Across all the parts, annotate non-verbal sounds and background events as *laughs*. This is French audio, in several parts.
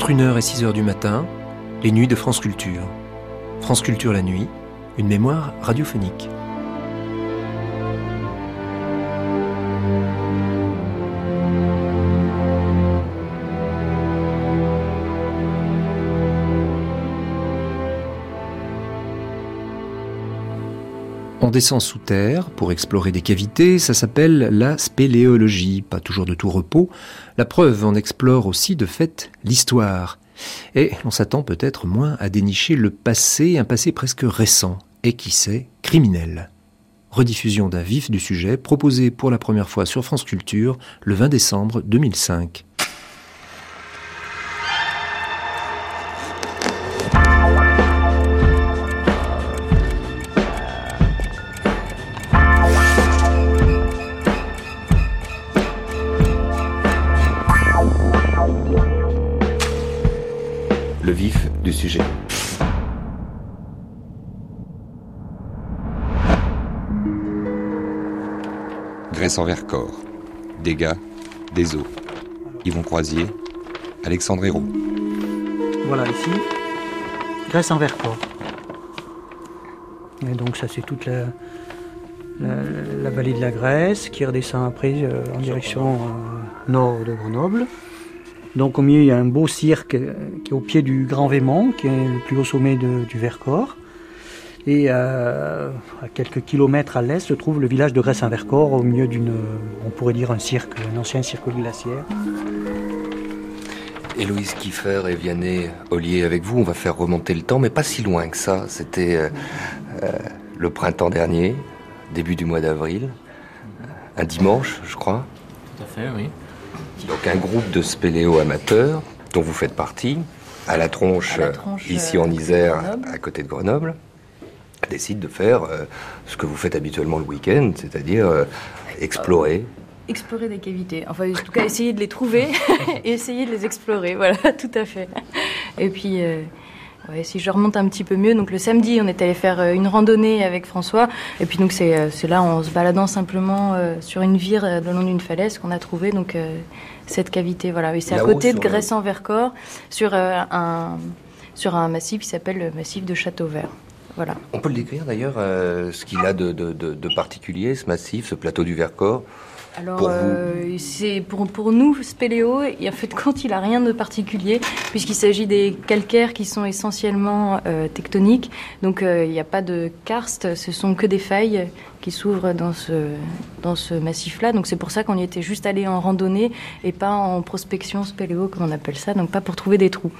Entre 1h et 6h du matin, les nuits de France Culture. France Culture la nuit, une mémoire radiophonique. On descend sous terre pour explorer des cavités, ça s'appelle la spéléologie, pas toujours de tout repos. La preuve, on explore aussi de fait l'histoire. Et on s'attend peut-être moins à dénicher le passé, un passé presque récent, et qui sait, criminel. Rediffusion d'un vif du sujet proposé pour la première fois sur France Culture le 20 décembre 2005. En Vercors. Dégâts, des eaux. Yvon Croisier, Alexandre Hérault. Voilà, ici, Grèce en Vercors. Et donc ça c'est toute la, la, vallée de la Grèce qui redescend après euh, en direction euh, nord de Grenoble. Donc au milieu il y a un beau cirque euh, qui est au pied du Grand Vémont, qui est le plus haut sommet du Vercors. Et euh, à quelques kilomètres à l'est se trouve le village de Grèce-en-Vercors, au milieu d'une, on pourrait dire un cirque, un ancien cirque glaciaire. Héloïse Kiefer et Vianney Ollier avec vous, on va faire remonter le temps, mais pas si loin que ça. C'était euh, euh, le printemps dernier, début du mois d'avril, un dimanche, je crois. Tout à fait, oui. Donc un groupe de spéléo amateurs, dont vous faites partie, à la tronche, ici en Isère, à côté de Grenoble décide de faire euh, ce que vous faites habituellement le week-end, c'est-à-dire euh, explorer. Explorer des cavités. Enfin, en tout cas, essayer de les trouver *laughs* et essayer de les explorer. Voilà, *laughs* tout à fait. Et puis. Euh, si je remonte un petit peu mieux, donc le samedi, on est allé faire une randonnée avec François, et puis donc c'est là en se baladant simplement sur une vire le long d'une falaise qu'on a trouvé donc cette cavité. Voilà, et c'est à côté de Grèce-en-Vercors, sur un sur un massif qui s'appelle le massif de On peut le décrire d'ailleurs, euh, ce qu'il a de, particulier, ce massif, ce plateau du Vercors? Alors, pour, euh, c'est pour, pour nous, Spéléo, en fait, *laughs* quand il a rien de particulier, puisqu'il s'agit des calcaires qui sont essentiellement euh, tectoniques. Donc, il n'y a pas de karst, ce sont que des failles qui s'ouvre dans ce, dans ce massif-là. Donc c'est pour ça qu'on y était juste allé en randonnée et pas en prospection spéléo, comme on appelle ça, donc pas pour trouver des trous.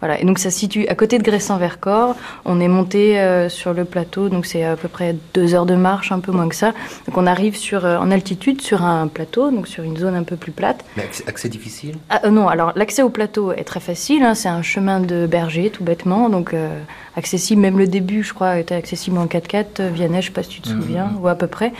Voilà. Et donc ça se situe à côté de Gressan-Vercors. On est monté euh, sur le plateau, donc c'est à peu près deux heures de marche, un peu moins que ça. Donc on arrive sur, euh, en altitude sur un plateau, donc sur une zone un peu plus plate. Mais accès, difficile? Ah, euh, Non, alors l'accès au plateau est très facile. Hein. c'est un chemin de berger, tout bêtement. Donc accessible, même le début, je crois, était accessible en 4x4. Vianney, je sais pas si tu te mmh, souviens, mmh. À peu près.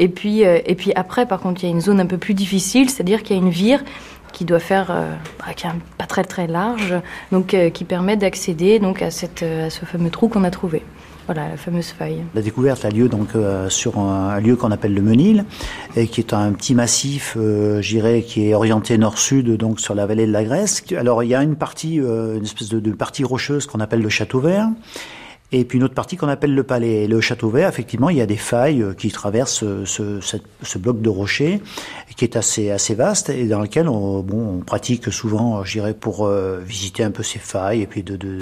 Et puis, euh, et puis après, par contre, il y a une zone un peu plus difficile, c'est-à-dire qu'il y a une vire qui doit faire, euh, bah, qui est pas très très large, donc euh, qui permet d'accéder donc à, cette, à ce fameux trou qu'on a trouvé. Voilà, la fameuse faille. La découverte a lieu donc sur un, lieu qu'on appelle le Menil, qui est un petit massif, j'irais, qui est orienté nord-sud, donc sur la vallée de la Grèce. Alors il y a une partie, une espèce de partie rocheuse qu'on appelle le Château Vert, et puis une autre partie qu'on appelle le palais. Le château vert, effectivement, il y a des failles euh, qui traversent euh, ce, ce, bloc de rocher qui est assez assez vaste et dans lequel on, bon, on pratique souvent, je dirais, pour euh, visiter un peu ces failles et puis de, de,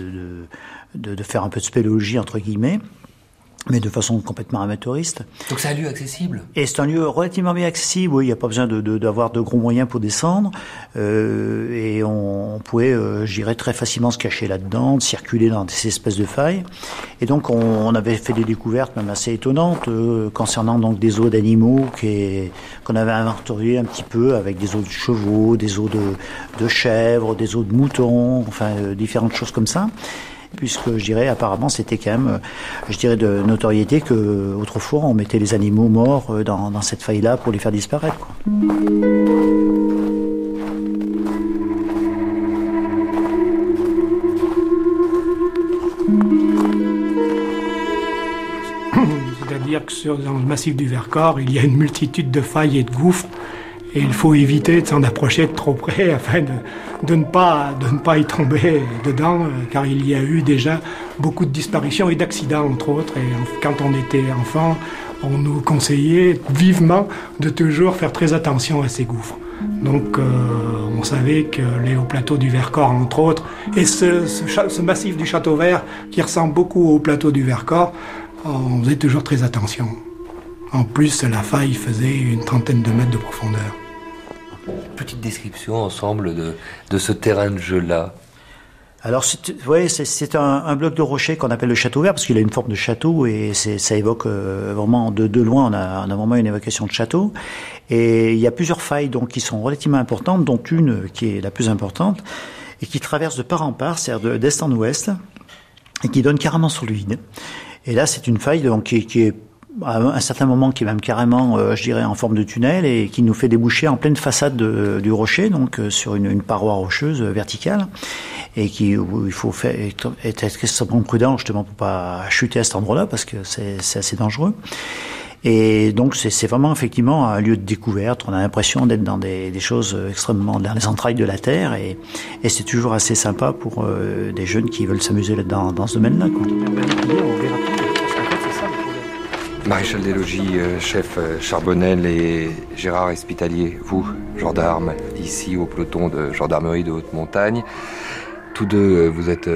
de, de faire un peu de spéléologie entre guillemets mais de façon complètement amateuriste. Donc c'est un lieu accessible? Et c'est un lieu relativement bien accessible, oui, il n'y a pas besoin d'avoir de, de, gros moyens pour descendre, euh, et on, on pouvait, euh, j'irais très facilement se cacher là-dedans, circuler dans ces espèces de failles. Et donc on, on avait fait des découvertes même assez étonnantes euh, concernant donc des os d'animaux qu'on avait inventoriés un petit peu avec des os de chevaux, des os de, de chèvres, des os de moutons, enfin euh, différentes choses comme ça puisque je dirais apparemment c'était quand même, euh, je de notoriété que autrefois on mettait les animaux morts euh, dans, cette faille-là pour les faire disparaître. *coughs* C'est-à-dire que dans le massif du Vercors, il y a une multitude de failles et de gouffres Et il faut éviter de s'en approcher de trop près *laughs* afin de, ne pas, de ne pas y tomber *laughs* dedans, car il y a eu déjà beaucoup de disparitions et d'accidents, entre autres. Et quand on était enfant, on nous conseillait vivement de toujours faire très attention à ces gouffres. Donc euh, on savait que les hauts plateaux du Vercors, entre autres, et ce, ce, massif du Château Vert, qui ressemble beaucoup au plateau du Vercors, on faisait toujours très attention. En plus, la faille faisait une trentaine de mètres de profondeur. Petite description ensemble de, de ce terrain de jeu-là. Alors, c'est un, bloc de rocher qu'on appelle le château vert parce qu'il a une forme de château et ça évoque euh, vraiment de, de loin. On a, on a, vraiment une évocation de château. Et il y a plusieurs failles donc qui sont relativement importantes, dont une qui est la plus importante et qui traverse de part en part, c'est-à-dire d'est en ouest, et qui donne carrément sur le vide. Et là, c'est une faille donc, qui, qui est à un certain moment qui est même carrément, euh, je dirais, en forme de tunnel et qui nous fait déboucher en pleine façade du rocher, donc euh, sur une, paroi rocheuse euh, verticale, et qui où il faut être, extrêmement prudent justement pour pas chuter à cet endroit-là parce que c'est assez dangereux. Et donc c'est vraiment effectivement un lieu de découverte. On a l'impression d'être dans des, choses extrêmement dans les entrailles de la terre, et, et c'est toujours assez sympa pour des jeunes qui veulent s'amuser dans, dans ce domaine-là. Maréchal des logis, euh, chef euh, Charbonnel et Gérard Espitalier, vous, gendarme, ici au peloton de gendarmerie de haute montagne. Tous deux, euh, vous êtes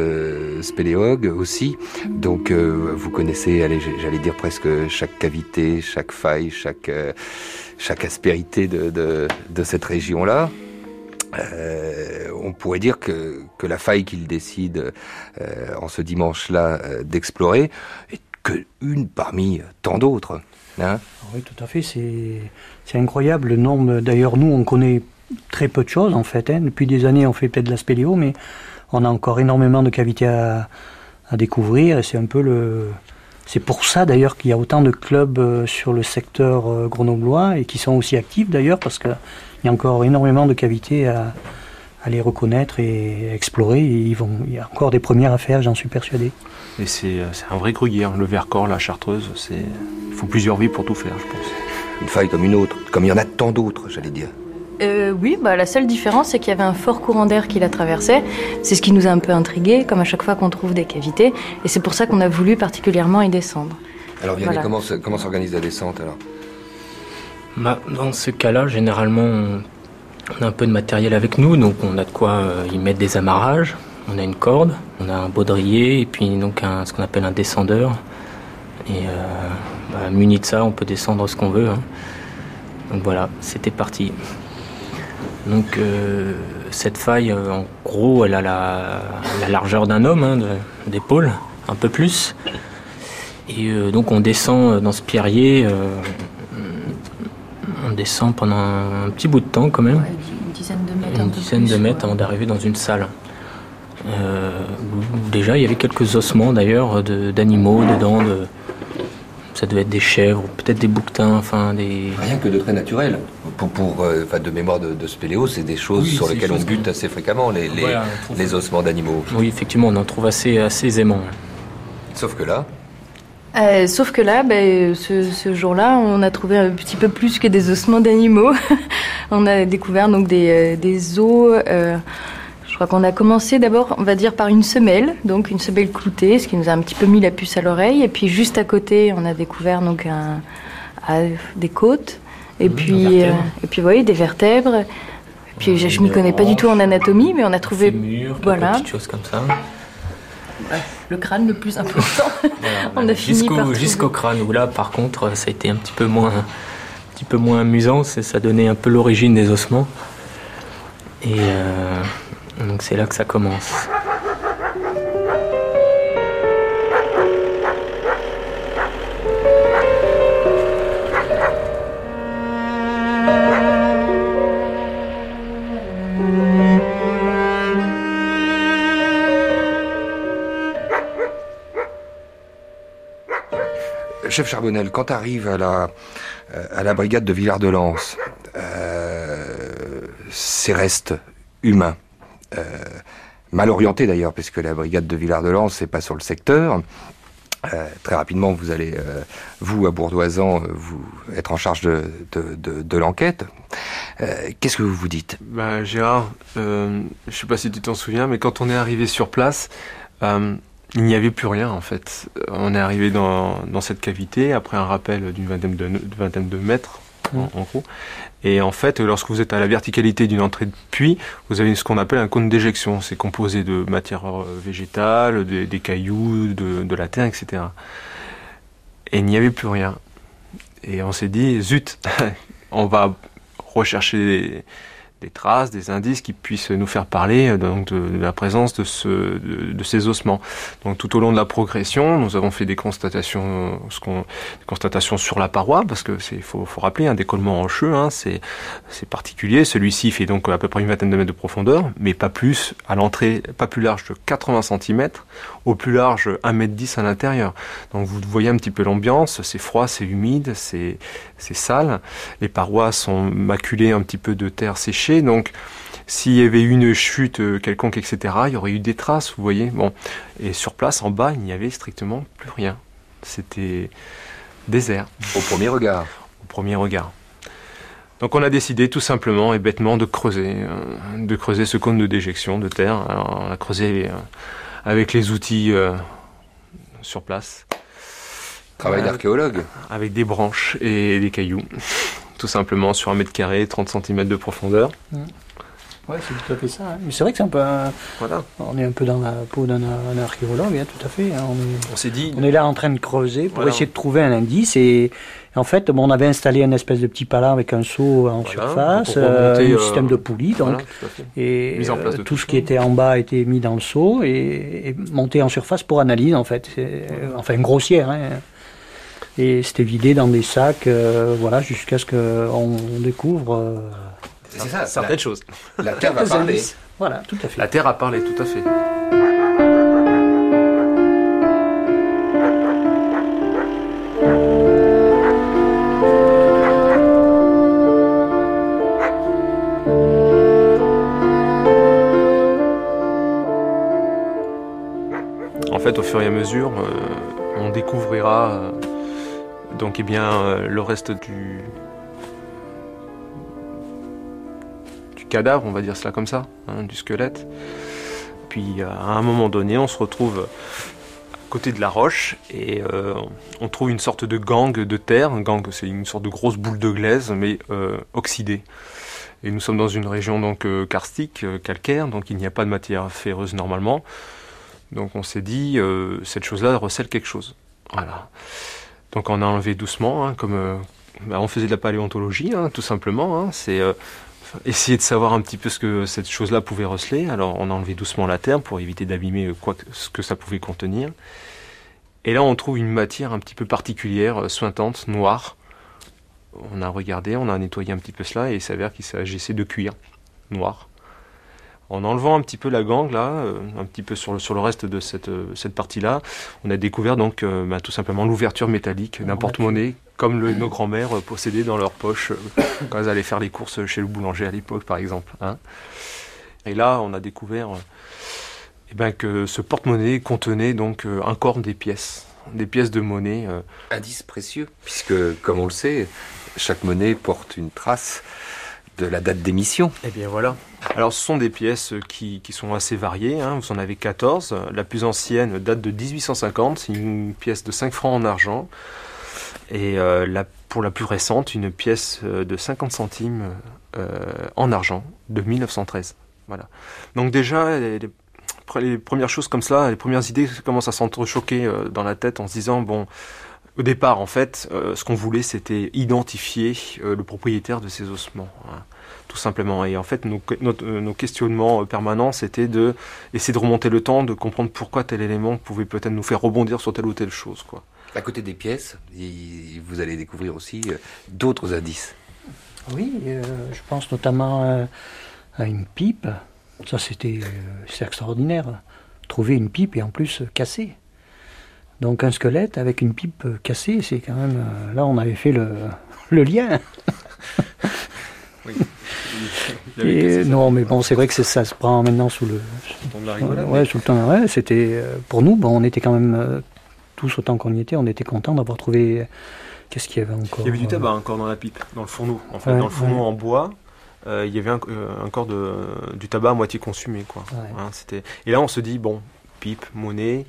spéléologues aussi, donc vous connaissez, j'allais dire presque chaque cavité, chaque faille, chaque, chaque aspérité de, de, cette région-là. On pourrait dire que, que la faille qu'il décide euh, en ce dimanche-là d'explorer que une parmi tant d'autres. Hein oui, tout à fait. C'est incroyable le nombre. D'ailleurs, nous, on connaît très peu de choses en fait. Hein. Depuis des années, on fait peut-être de la mais on a encore énormément de cavités à, découvrir. Et c'est un peu le. C'est pour ça d'ailleurs qu'il y a autant de clubs euh, sur le secteur euh, grenoblois et qui sont aussi actifs d'ailleurs parce qu'il y a encore énormément de cavités à, à les reconnaître et explorer. ils vont, il y a encore des premières à faire, j'en suis persuadé. Et c'est euh, un vrai gruyère, le Vercors, la Chartreuse, il faut plusieurs vies pour tout faire, je pense. Une faille comme une autre, comme il y en a tant d'autres, j'allais dire. Euh, oui, bah, la seule différence, c'est qu'il y avait un fort courant d'air qui la traversait. C'est ce qui nous a un peu intrigués, comme à chaque fois qu'on trouve des cavités. Et c'est pour ça qu'on a voulu particulièrement y descendre. Alors, Vianney, comment, comment s'organise la descente alors? Bah, Dans ce cas-là, généralement, on a un peu de matériel avec nous, donc on a de quoi euh, y mettre des amarrages. On a une corde, on a un baudrier et puis donc un, ce qu'on appelle un descendeur. Et euh, bah, muni de ça, on peut descendre ce qu'on veut. Hein. Donc voilà, c'était parti. Donc euh, cette faille, en gros, elle a la, largeur d'un homme, hein, d'épaule, un peu plus. Et donc on descend dans ce pierrier, on descend pendant un petit bout de temps quand même. une dizaine de mètres. Une dizaine de mètres avant d'arriver dans une salle. Euh, déjà, il y avait quelques ossements d'ailleurs d'animaux dedans. De, ça devait être des chèvres, peut-être des bouquetins, enfin des. Rien que de très naturel. Pour, pour euh, de mémoire de, de spéléo, c'est des choses sur lesquelles on bute assez fréquemment, les, les, ossements d'animaux. Oui, effectivement, on en trouve assez, assez aisément. Sauf que là. Euh, sauf que là, ben, ce, ce jour-là, on a trouvé un petit peu plus que des ossements d'animaux. *laughs* on a découvert donc des, des os. Je crois qu'on a commencé d'abord, on va dire, par une semelle, donc une semelle cloutée, ce qui nous a un petit peu mis la puce à l'oreille. Et puis juste à côté, on a découvert donc un, des côtes, et mmh, puis euh, et puis voyez des vertèbres. Et puis je, ne m'y connais pas du tout en anatomie, mais on a trouvé fémur, voilà, des choses comme ça. Le crâne le plus important. *laughs* on a fini jusqu'au jusqu'au crâne où là, par contre, ça a été un petit peu moins un petit peu moins amusant. Ça donnait un peu l'origine des ossements. Et euh, donc c'est là que ça commence. Chef Charbonnel, quand tu arrives à la, euh, à la brigade de Villard-de-Lans, euh, ces restes humains, euh, mal orienté d'ailleurs, puisque la brigade de Villard-de-Lans n'est pas sur le secteur. Très rapidement, vous allez, vous, à Bourdoisan, vous être en charge de, de, de, l'enquête. Qu'est-ce que vous vous dites? Bah, Gérard, je ne sais pas si tu t'en souviens, mais quand on est arrivé sur place, il n'y avait plus rien en fait. On est arrivé dans, dans cette cavité après un rappel d'une vingtaine de, vingtaine de mètres en, en, gros. Et en fait, lorsque vous êtes à la verticalité d'une entrée de puits, vous avez ce qu'on appelle un cône d'éjection. C'est composé de matière euh, végétale, des cailloux, de, de, la terre, etc. Et il n'y avait plus rien. Et on s'est dit, zut, *laughs* on va rechercher des traces, des indices qui puissent nous faire parler euh, de, la présence de, ce, de, ces ossements. Donc tout au long de la progression, nous avons fait des constatations sur la paroi, parce que c'est faut, faut rappeler un décollement rocheux, hein, c'est, c'est particulier. Celui-ci fait donc à peu près une vingtaine de mètres de profondeur, mais pas plus à l'entrée, pas plus large de 80 cm, au plus large 1 m 10 à l'intérieur. Donc vous voyez un petit peu l'ambiance, c'est froid, c'est humide, c'est, sale. Les parois sont maculées un petit peu de terre séchée donc, s'il y avait eu une chute euh, quelconque, etc., il y aurait eu des traces, vous voyez. Bon, et sur place, en bas, il n'y avait strictement plus rien. C'était désert. Au premier regard. Au premier regard. Donc on a décidé tout simplement et bêtement de creuser, euh, de creuser ce cône de déjection de terre. Alors, on a creusé euh, avec les outils sur place. Travail d'archéologue. Avec des branches et des cailloux *laughs* tout simplement sur un mètre carré, 30 cm de profondeur. Mmh. Ouais, c'est tout à fait ça. Hein. Mais c'est vrai que c'est un peu. Voilà. On est un peu dans la peau d'un archéologue, hein, tout à fait. Hein. On s'est dit. On est là en train de creuser pour essayer de trouver un indice. Et, en fait, bon, on avait installé une espèce de petit palan avec un seau en surface, euh, un euh, système de poulie, donc. et euh, tout ce qui était en bas a été mis dans le seau et, monté en surface pour analyse, en fait. Enfin, grossière. Hein et c'était vidé dans des sacs, euh, voilà, jusqu'à ce qu'on découvre. Euh, c'est ça, certaines choses. La Terre a *laughs* parlé. Voilà, tout à fait. La Terre a parlé, tout à fait. Fur et à mesure, euh, on découvrira donc eh bien, euh, le reste du, cadavre, on va dire cela comme ça, hein, du squelette. Puis euh, à un moment donné, on se retrouve à côté de la roche et euh, on trouve une sorte de gang de terre. Un gang, c'est une sorte de grosse boule de glaise, mais oxydée. Et nous sommes dans une région donc karstique, calcaire, donc il n'y a pas de matière ferreuse normalement. Donc on s'est dit, cette chose-là recèle quelque chose. Voilà. Donc on a enlevé doucement, hein, comme euh, bah, on faisait de la paléontologie, hein, tout simplement. Hein. c'est euh, essayer de savoir un petit peu ce que cette chose-là pouvait receler. Alors on a enlevé doucement la terre pour éviter d'abîmer euh, ce que ça pouvait contenir. Et là on trouve une matière un petit peu particulière, sointante, noire. On a regardé, on a nettoyé un petit peu cela et il s'avère qu'il s'agissait de cuir noir en enlevant un petit peu la gangue là, euh, un petit peu sur le, sur le reste de cette, euh, cette partie-là, on a découvert donc euh, bah, tout simplement l'ouverture métallique d'un porte-monnaie comme nos grands-mères possédaient dans leur poche quand elles allaient faire les courses chez le boulanger à l'époque par exemple. Hein. Et là, on a découvert eh ben, que ce porte-monnaie contenait donc un corps des pièces, des pièces de monnaie. Indice précieux, puisque comme on le sait, chaque monnaie porte une trace de la date d'émission. Eh bien voilà. Alors ce sont des pièces qui, qui sont assez variées, hein. vous en avez 14. La plus ancienne date de 1850, c'est une pièce de 5 francs en argent. Et euh, pour la plus récente, une pièce euh, de 50 centimes euh, en argent de 1913. Voilà. Donc déjà, les, les, premières choses comme ça, les premières idées commencent à s'entrechoquer dans la tête en se disant, bon, au départ, en fait, ce qu'on voulait, c'était identifier le propriétaire de ces ossements. Hein tout simplement. Et en fait, nos, nos, questionnements permanents, c'était de essayer de remonter le temps, de comprendre pourquoi tel élément pouvait peut-être nous faire rebondir sur telle ou telle chose. Quoi. À côté des pièces, vous allez découvrir aussi euh, d'autres indices. Oui, euh, je pense notamment euh, à une pipe. Ça, c'était extraordinaire. Trouver une pipe et en plus cassée. Donc un squelette avec une pipe cassée, c'est quand même... là, on avait fait le, le lien. oui. *laughs* non, mais bon, c'est vrai que ça se prend maintenant sous le. Sous le temps de la rigolade. Ouais, sous le temps. Ouais, c'était euh, pour nous. Bon, on était quand même euh, tous autant qu'on y était, on était contents d'avoir trouvé. Qu'est-ce qu'il y avait encore Il y avait du tabac encore dans la pipe, dans le fourneau. En fait, dans le fourneau en bois, il y avait encore de, du tabac à moitié consumé. Quoi. Hein, c'était... Et là, on se dit, bon, pipe, monnaie,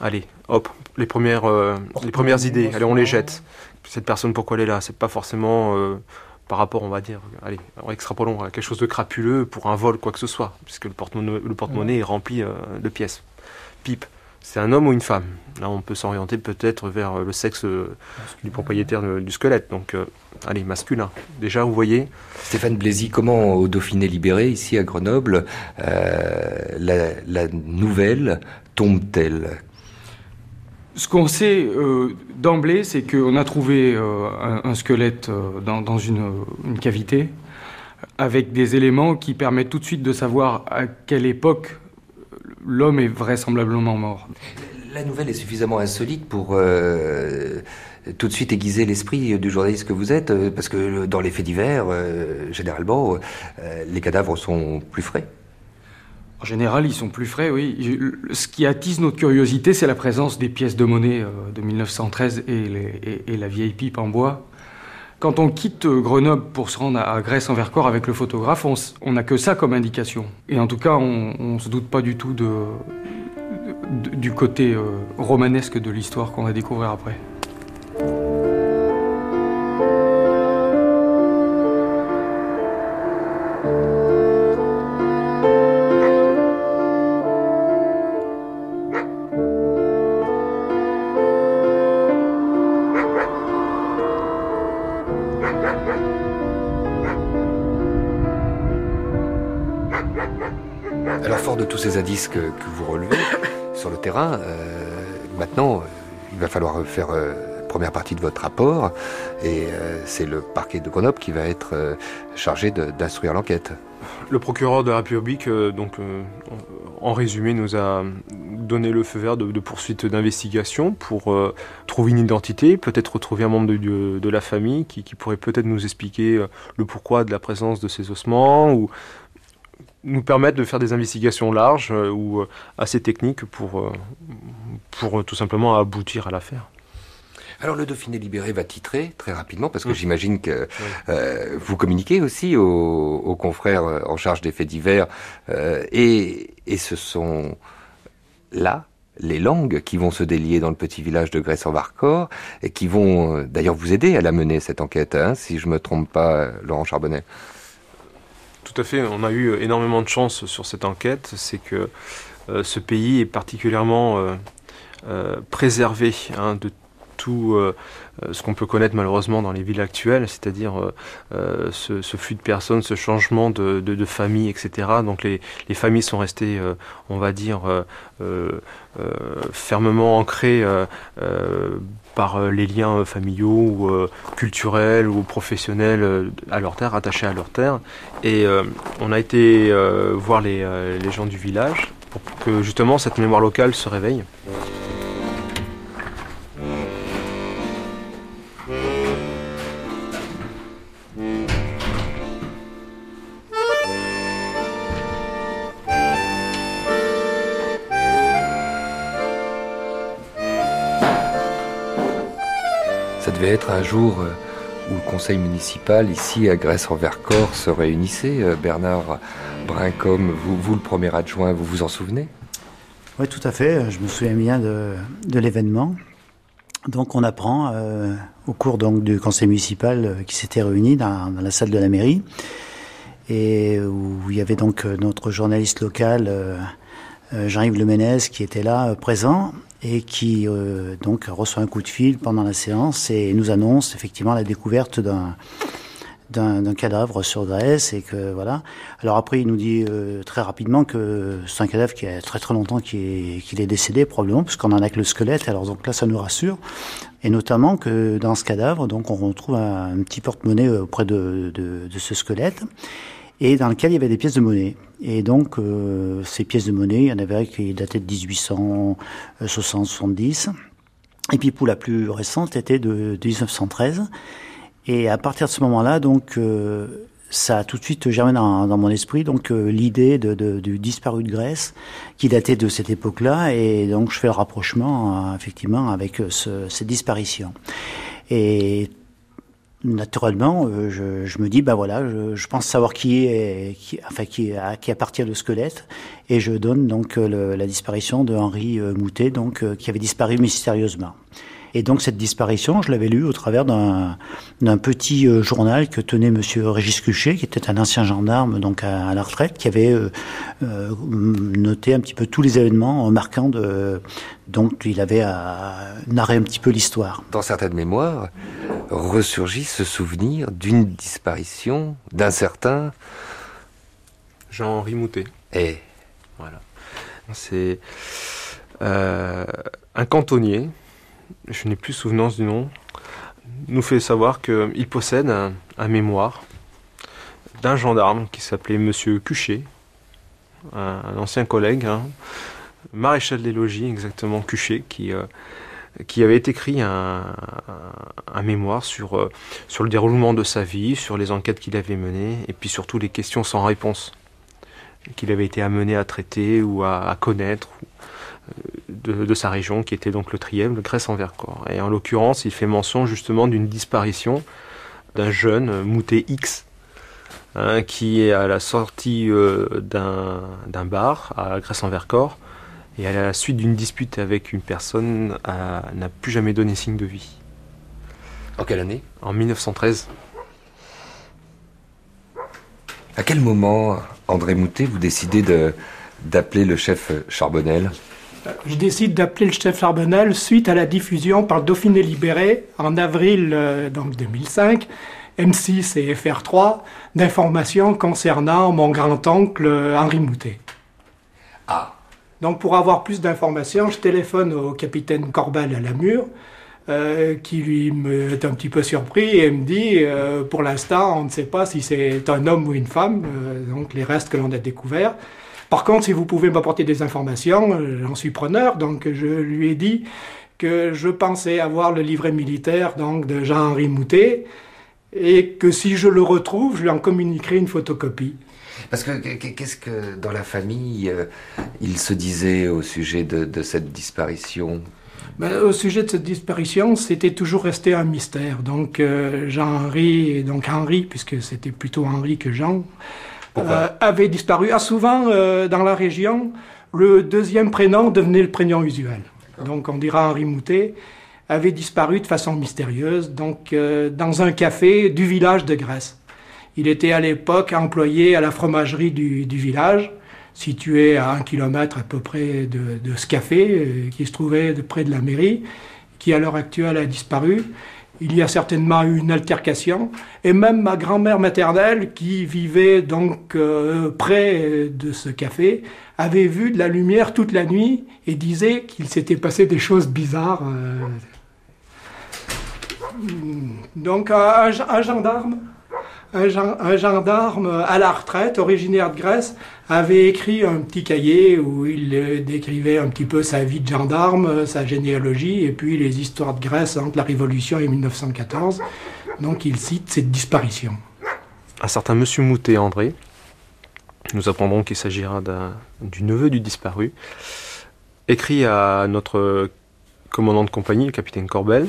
allez, hop, les premières, les premières idées, allez, on les jette. Cette personne, pourquoi elle est là? C'est pas forcément par rapport, on va dire, allez, extrapolons à quelque chose de crapuleux pour un vol, quoi que ce soit, puisque le porte-monnaie, est rempli euh, de pièces. Pipe, c'est un homme ou une femme? Là, on peut s'orienter peut-être vers euh, le sexe euh, du propriétaire du squelette. Donc, allez, masculin. Déjà, vous voyez. Stéphane Blaisy, comment au Dauphiné libéré, ici à Grenoble, la, nouvelle tombe-t-elle? Ce qu'on sait euh, d'emblée, c'est qu'on a trouvé euh, un, squelette euh, dans, une, cavité avec des éléments qui permettent tout de suite de savoir à quelle époque l'homme est vraisemblablement mort. La nouvelle est suffisamment insolite pour tout de suite aiguiser l'esprit du journaliste que vous êtes, parce que dans les faits divers, généralement, les cadavres sont plus frais. En général, ils sont plus frais, oui. Ce qui attise notre curiosité, c'est la présence des pièces de monnaie euh, de 1913 et, la vieille pipe en bois. Quand on quitte euh, Grenoble pour se rendre à Grèce en Vercors avec le photographe, on n'a que ça comme indication. Et en tout cas, on ne se doute pas du tout du côté euh, romanesque de l'histoire qu'on va découvrir après. Ces indices que, vous relevez sur le terrain, euh, maintenant, il va falloir faire euh, première partie de votre rapport, et euh, c'est le parquet de Grenoble qui va être chargé d'instruire l'enquête. Le procureur de la République, donc, en résumé, nous a donné le feu vert de, poursuite d'investigation pour trouver une identité, peut-être retrouver un membre de, la famille qui, qui pourrait peut-être nous expliquer le pourquoi de la présence de ces ossements ou nous permettre de faire des investigations larges euh, ou euh, assez techniques pour, euh, pour tout simplement aboutir à l'affaire. Alors le Dauphiné libéré va titrer très rapidement parce que mmh. j'imagine que vous communiquez aussi aux, confrères en charge des faits divers et, et, ce sont là les langues qui vont se délier dans le petit village de Grèce-en-Varcor et qui vont d'ailleurs vous aider à la mener cette enquête, hein, si je me trompe pas, Laurent Charbonnet. Tout à fait, on a eu énormément de chance sur cette enquête, c'est que euh, ce pays est particulièrement euh, euh, préservé hein, de tout ce qu'on peut connaître malheureusement dans les villes actuelles, c'est-à-dire ce, flux de personnes, ce changement de, famille, etc. Donc les, les, familles sont restées, on va dire, fermement ancrées par euh, les liens euh, familiaux euh, culturels ou professionnels à leur terre, attachés à leur terre. Et on a été voir les gens du village pour que justement cette mémoire locale se réveille. Être un jour euh, où le conseil municipal, ici à Grèce-en-Vercors, se réunissait. Euh, Bernard Brincom, vous, vous, le premier adjoint, vous vous en souvenez? Oui, tout à fait. Je me souviens bien de, l'événement. Donc on apprend euh, au cours donc, du conseil municipal qui s'était réuni dans, la salle de la mairie et où il y avait donc notre journaliste local Jean-Yves Leménez qui était là présent et qui euh, donc reçoit un coup de fil pendant la séance et nous annonce effectivement la découverte d'un d'un cadavre sur Grèce et que voilà. Alors après, il nous dit euh, très rapidement que c'est un cadavre qui a très très longtemps qu'il est, qu'il est décédé probablement puisqu'on en a que le squelette. Alors donc là, ça nous rassure et notamment que dans ce cadavre, donc on retrouve un, petit porte-monnaie auprès de, de, de ce squelette et dans lequel il y avait des pièces de monnaie. Et donc, euh, ces pièces de monnaie, il y en avait qui dataient de 1860-70. Et puis, pour la plus récente, était de 1913. Et à partir de ce moment-là, donc, euh, ça a tout de suite germé dans, mon esprit donc euh, l'idée du disparu de Grèce qui datait de cette époque-là et donc je fais le rapprochement euh, effectivement avec ce, cette disparition. Et naturellement, euh, je, je, me dis, bah voilà, je, pense savoir qui est, qui, enfin qui, à, qui appartient le squelette, et je donne donc le, la disparition de Henri Moutet, donc qui avait disparu mystérieusement. Et donc cette disparition, je l'avais lu au travers d'un petit euh, journal que tenait Monsieur Régis Cuchet, qui était un ancien gendarme donc à, la retraite, qui avait euh, euh, noté un petit peu tous les événements marquants de donc il avait narré un petit peu l'histoire. Dans certaines mémoires, ressurgit ce souvenir d'une disparition d'un certain Jean-Henri Moutet. Et voilà, c'est un cantonnier je n'ai plus souvenance du nom, nous fait savoir qu'il possède un, mémoire d'un gendarme qui s'appelait Monsieur Cuchet, un, ancien collègue, hein, maréchal des logis exactement, Cuchet, qui, euh, qui avait écrit un, mémoire sur, euh, sur le déroulement de sa vie, sur les enquêtes qu'il avait menées, et puis surtout les questions sans réponse qu'il avait été amené à traiter ou à connaître, de, sa région, qui était donc le Trièvre, Grèce en Vercors. Et en l'occurrence, il fait mention justement d'une disparition d'un jeune Moutet X, hein, qui est à la sortie euh, d'un bar à Grèce en Vercors, et à la suite d'une dispute avec une personne, n'a plus jamais donné signe de vie. En quelle année? En 1913. À quel moment, André Moutet, vous décidez d'appeler le chef Charbonnel? Je décide d'appeler le chef Charbonnel suite à la diffusion par Dauphiné Libéré en avril euh, donc 2005, M6 et FR3, d'informations concernant mon grand-oncle euh, Henri Moutet. Ah. Donc pour avoir plus d'informations, je téléphone au capitaine Corbel à la mur, euh, qui lui me est un petit peu surpris et me dit pour l'instant on ne sait pas si c'est un homme ou une femme, donc les restes que l'on a découverts. Par contre, si vous pouvez m'apporter des informations, euh, j'en suis preneur. Donc, je lui ai dit que je pensais avoir le livret militaire donc, de Jean-Henri Moutet et que si je le retrouve, je lui en communiquerai une photocopie. Parce que qu'est-ce que dans la famille euh, il se disait au sujet de, cette disparition? Ben, Au sujet de cette disparition, c'était toujours resté un mystère. Donc euh, Jean-Henri, donc Henri, puisque c'était plutôt Henri que Jean, euh, avait disparu. Ah, souvent, euh, dans la région, le deuxième prénom devenait le prénom usuel. Donc, on dira Henri Moutet avait disparu de façon mystérieuse, donc euh, dans un café du village de Grèce. Il était à l'époque employé à la fromagerie du, du, village, situé à un kilomètre à peu près de, de ce café, qui se trouvait près de la mairie, qui à l'heure actuelle a disparu il y a certainement eu une altercation, et même ma grand-mère maternelle, qui vivait donc euh, près de ce café, avait vu de la lumière toute la nuit et disait qu'il s'était passé des choses bizarres. Euh. Donc un gendarme un, gendarme à la retraite, originaire de Grèce, avait écrit un petit cahier où il euh, décrivait un petit peu sa vie de gendarme, sa généalogie, et puis les histoires de Grèce entre la Révolution et 1914. Donc il cite cette disparition. Un certain monsieur Moutet André, nous apprendrons qu'il s'agira du neveu du disparu, écrit à notre commandant de compagnie, le capitaine Corbel,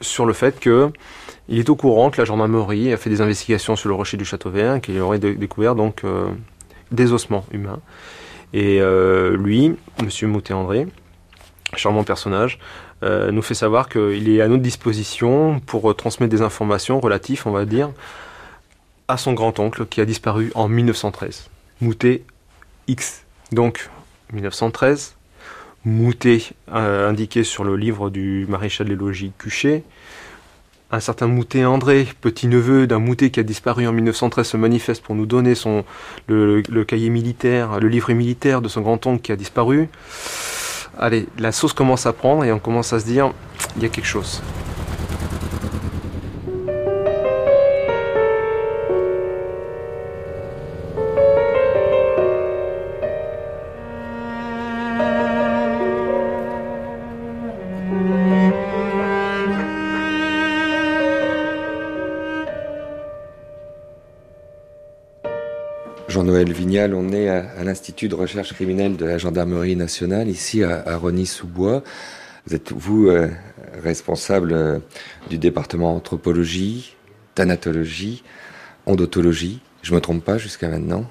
sur le fait que il est au courant que la gendarmerie a fait des investigations sur le rocher du Château Vert, qu'il aurait découvert donc euh, des ossements humains. Et euh, lui, Monsieur Moutet-André, charmant personnage, euh, nous fait savoir qu'il est à notre disposition pour transmettre des informations relatives, on va dire, à son grand-oncle qui a disparu en 1913. Moutet X. Donc, 1913, Moutet indiqué sur le livre du maréchal des logis Cuchet, un certain Moutet André, petit-neveu d'un Moutet qui a disparu en 1913, se manifeste pour nous donner son, le, cahier militaire, le livret militaire de son grand-oncle qui a disparu. Allez, la sauce commence à prendre et on commence à se dire, il y a quelque chose. On est à, l'Institut de recherche criminelle de la gendarmerie nationale, ici à, Rony-sous-Bois. Vous êtes, vous, euh, responsable euh, du département anthropologie, thanatologie, ondotologie. Je ne me trompe pas jusqu'à maintenant?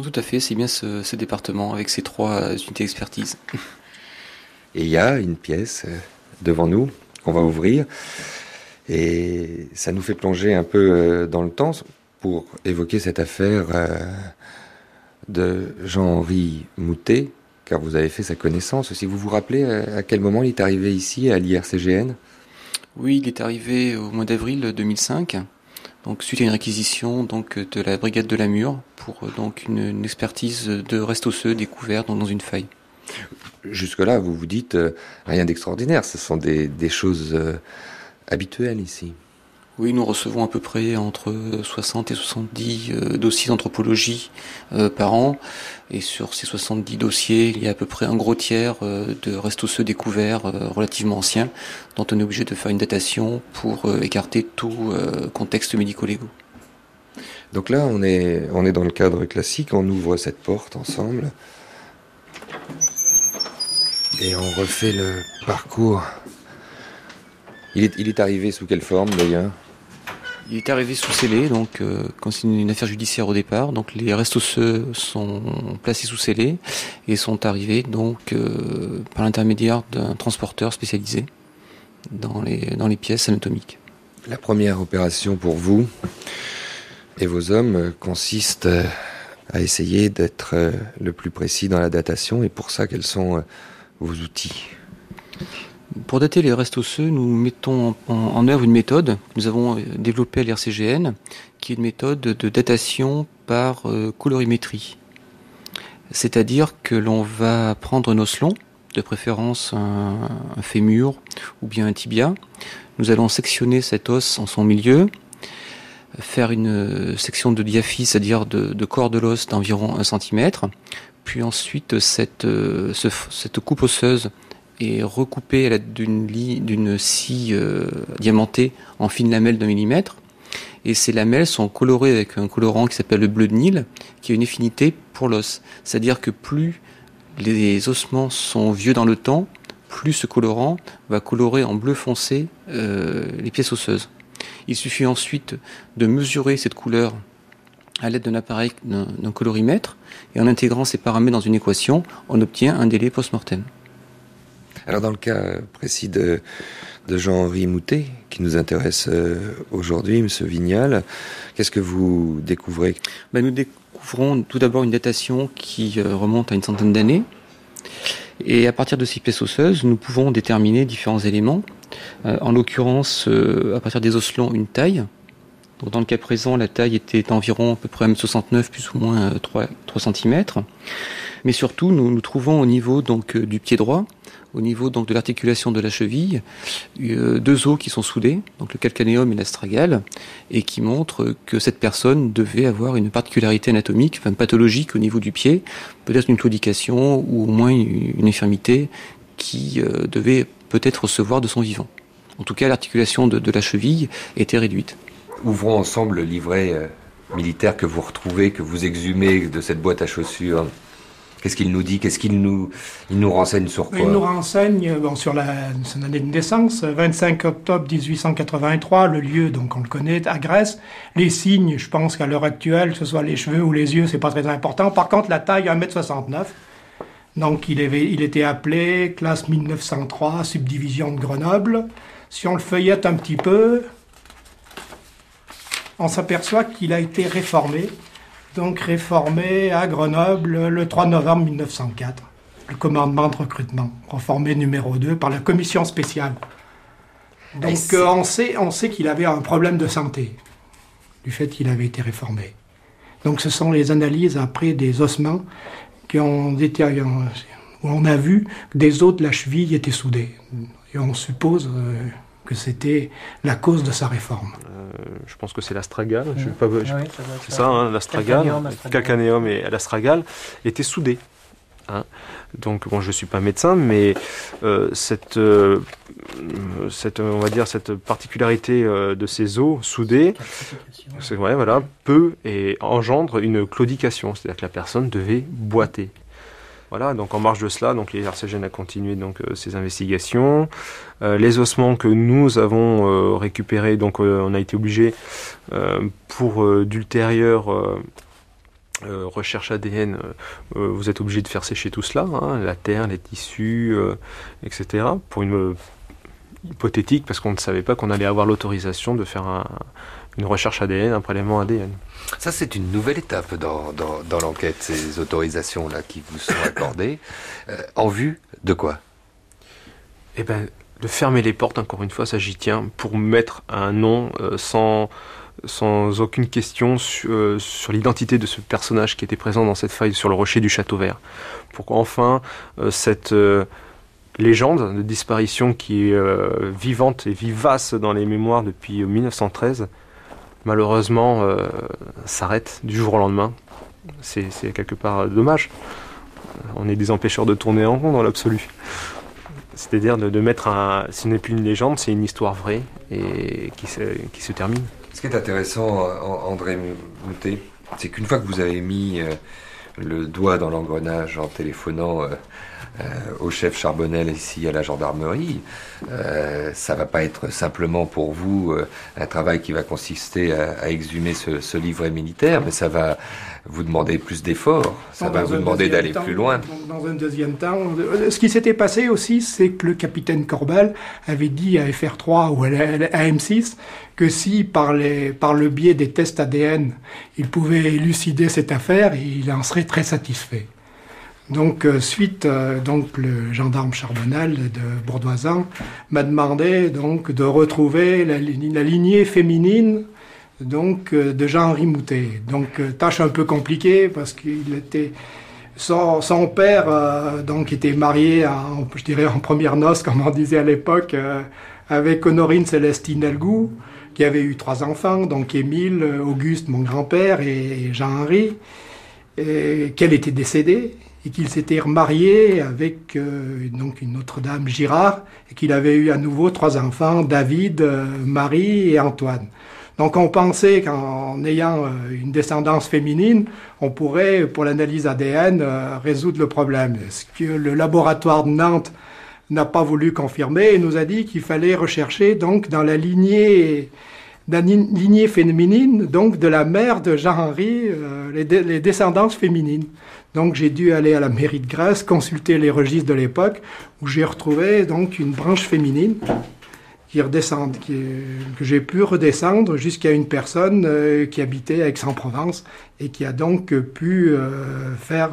Tout à fait, c'est bien ce, département avec ses trois unités d'expertise. *laughs* Et il y a une pièce devant nous qu'on va ouvrir. Et ça nous fait plonger un peu dans le temps pour évoquer cette affaire euh, de Jean-Henri Moutet, car vous avez fait sa connaissance. Si vous vous rappelez euh, à quel moment il est arrivé ici à l'IRCGN? Oui, il est arrivé au mois d'avril 2005, donc suite à une réquisition donc de la brigade de la Mure pour euh, donc une, expertise de reste osseux découvert dans, une faille. Jusque-là, vous vous dites rien d'extraordinaire. Ce sont des, choses habituelles ici. Oui, nous recevons à peu près entre 60 et 70 euh, dossiers d'anthropologie euh, par an. Et sur ces 70 dossiers, il y a à peu près un gros tiers euh, de restes osseux découverts relativement anciens, dont on est obligé de faire une datation pour écarter tout contexte médico-légaux. Donc là, on est, on est dans le cadre classique, on ouvre cette porte ensemble. Et on refait le parcours. Il est, il est arrivé sous quelle forme d'ailleurs? Il est arrivé sous scellé, donc euh, c'est une, affaire judiciaire au départ, donc les restes osseux sont placés sous scellé et sont arrivés donc euh, par l'intermédiaire d'un transporteur spécialisé dans les, dans les pièces anatomiques. La première opération pour vous et vos hommes consiste à essayer d'être le plus précis dans la datation et pour ça quels sont vos outils? Pour dater les restes osseux, nous mettons en, œuvre une méthode que nous avons euh, développée à l'IRCGN, qui est une méthode de datation par euh, colorimétrie. C'est-à-dire que l'on va prendre un os long, de préférence un, fémur ou bien un tibia. Nous allons sectionner cet os en son milieu, faire une euh, section de diaphyse, c'est-à-dire de, corps de l'os d'environ 1 cm, puis ensuite cette coupe osseuse est recoupé à l'aide d'une scie euh, diamantée en fine lamelle d'un millimètre. Et ces lamelles sont colorées avec un colorant qui s'appelle le bleu de Nil, qui a une affinité pour l'os. C'est-à-dire que plus les ossements sont vieux dans le temps, plus ce colorant va colorer en bleu foncé euh, les pièces osseuses. Il suffit ensuite de mesurer cette couleur à l'aide d'un appareil, d'un colorimètre, et en intégrant ces paramètres dans une équation, on obtient un délai post-mortem. Alors dans le cas précis de, Jean-Henri Moutet, qui nous intéresse euh, aujourd'hui, M. Vignal, qu'est-ce que vous découvrez? Ben, Nous découvrons tout d'abord une datation qui euh, remonte à une centaine d'années. Et à partir de ces pièces osseuses, nous pouvons déterminer différents éléments. Euh, en l'occurrence, à partir des os une taille. Dans le cas présent, la taille était environ à peu près 1m69, plus ou moins 3, 3 cm. Mais surtout, nous nous trouvons au niveau donc du pied droit, au niveau donc de l'articulation de la cheville, euh, deux os qui sont soudés, donc le calcanéum et l'astragale, et qui montrent que cette personne devait avoir une particularité anatomique, enfin pathologique au niveau du pied, peut-être une claudication ou au moins une infirmité qui euh, devait peut-être recevoir de son vivant. En tout cas, l'articulation de, la cheville était réduite. Ouvrons ensemble le livret euh, militaire que vous retrouvez, que vous exhumez de cette boîte à chaussures. Qu'est-ce qu'il nous dit? Qu'est-ce qu'il nous, il nous renseigne sur quoi? Il nous renseigne sur la, son année de naissance, 25 octobre 1883, le lieu, donc on le connaît, à Grèce. Les signes, je pense qu'à l'heure actuelle, que ce soit les cheveux ou les yeux, c'est pas très important. Par contre, la taille, 1m69. Donc il, il était appelé classe 1903, subdivision de Grenoble. Si on le feuillette un petit peu, on s'aperçoit qu'il a été réformé donc réformé à Grenoble le 3 novembre 1904. Le commandement de recrutement, reformé numéro 2 par la commission spéciale. Donc euh, on sait, on sait qu'il avait un problème de santé, du fait qu'il avait été réformé. Donc ce sont les analyses après des ossements qui ont été, où on a vu que des os de la cheville étaient soudés. Et on suppose euh, que c'était la cause de sa réforme. Euh, je pense que c'est l'astragale. c'est ça, hein, l'astragale, calcanéum et l'astragale étaient soudés. Hein. Donc bon, je suis pas médecin, mais euh, cette, euh, cette, on va dire cette particularité euh, de ces os soudés, c'est vrai, voilà, peut et engendre une claudication, c'est-à-dire que la personne devait boiter. Voilà, donc en marge de cela, donc les RCGN a continué donc ces investigations. les ossements que nous avons récupérés, donc on a été obligé pour d'ultérieurs euh, recherche ADN, euh, euh, vous êtes obligé de faire sécher tout cela, hein, la terre, les tissus, etc. Pour une hypothétique, parce qu'on ne savait pas qu'on allait avoir l'autorisation de faire une recherche ADN, un prélèvement ADN. Ça, c'est une nouvelle étape dans, dans, l'enquête, ces autorisations-là qui vous sont accordées. en vue de quoi? Eh bien, de fermer les portes, encore une fois, ça j'y tiens, pour mettre un nom sans sans aucune question euh, sur, l'identité de ce personnage qui était présent dans cette faille sur le rocher du Château Vert. Pour qu'enfin euh, cette euh, légende de disparition qui est vivante et vivace dans les mémoires depuis 1913, malheureusement s'arrête du jour au lendemain. C'est quelque part dommage. On est des empêcheurs de tourner en rond dans l'absolu. C'est-à-dire de, mettre un. Ce n'est plus une légende, c'est une histoire vraie et qui se termine. Ce qui est intéressant, André Moutet, c'est qu'une fois que vous avez mis euh, le doigt dans l'engrenage en téléphonant euh, euh, au chef Charbonnel ici à la gendarmerie, ça va pas être simplement pour vous un travail qui va consister à, exhumer ce, ce, livret militaire, mais ça va vous demander plus d'efforts, ça va vous demander d'aller plus loin. Dans un deuxième temps, ce qui s'était passé aussi, c'est que le capitaine Corbal avait dit à FR3 ou à M6 que si par, les, par le biais des tests ADN, il pouvait élucider cette affaire, il en serait très satisfait. Donc, euh, suite, euh, donc le gendarme Charbonnel de Bourdoisan m'a demandé donc de retrouver la, lignée féminine donc euh, de Jean-Henri Moutet. Donc, tâche un peu compliquée parce qu'il était son, père donc était marié, en, je dirais en première noce, comme on disait à l'époque, avec Honorine Célestine Elgou qui avait eu trois enfants, donc Émile, Auguste, mon grand-père, et Jean-Henri, qu'elle était décédée et qu'il s'était remarié avec euh, donc une autre dame, Girard, et qu'il avait eu à nouveau trois enfants, David, euh, Marie et Antoine. Donc on pensait qu'en ayant euh, une descendance féminine, on pourrait, pour l'analyse ADN, résoudre le problème. Ce que le laboratoire de Nantes n'a pas voulu confirmer et nous a dit qu'il fallait rechercher donc dans la lignée lignée féminine, donc de la mère de Jean-Henri, euh, les, descendances féminines. Donc j'ai dû aller à la mairie de Grèce, consulter les registres de l'époque, où j'ai retrouvé donc une branche féminine qui redescend, que j'ai pu redescendre jusqu'à une personne euh, qui habitait à Aix-en-Provence et qui a donc pu euh, faire,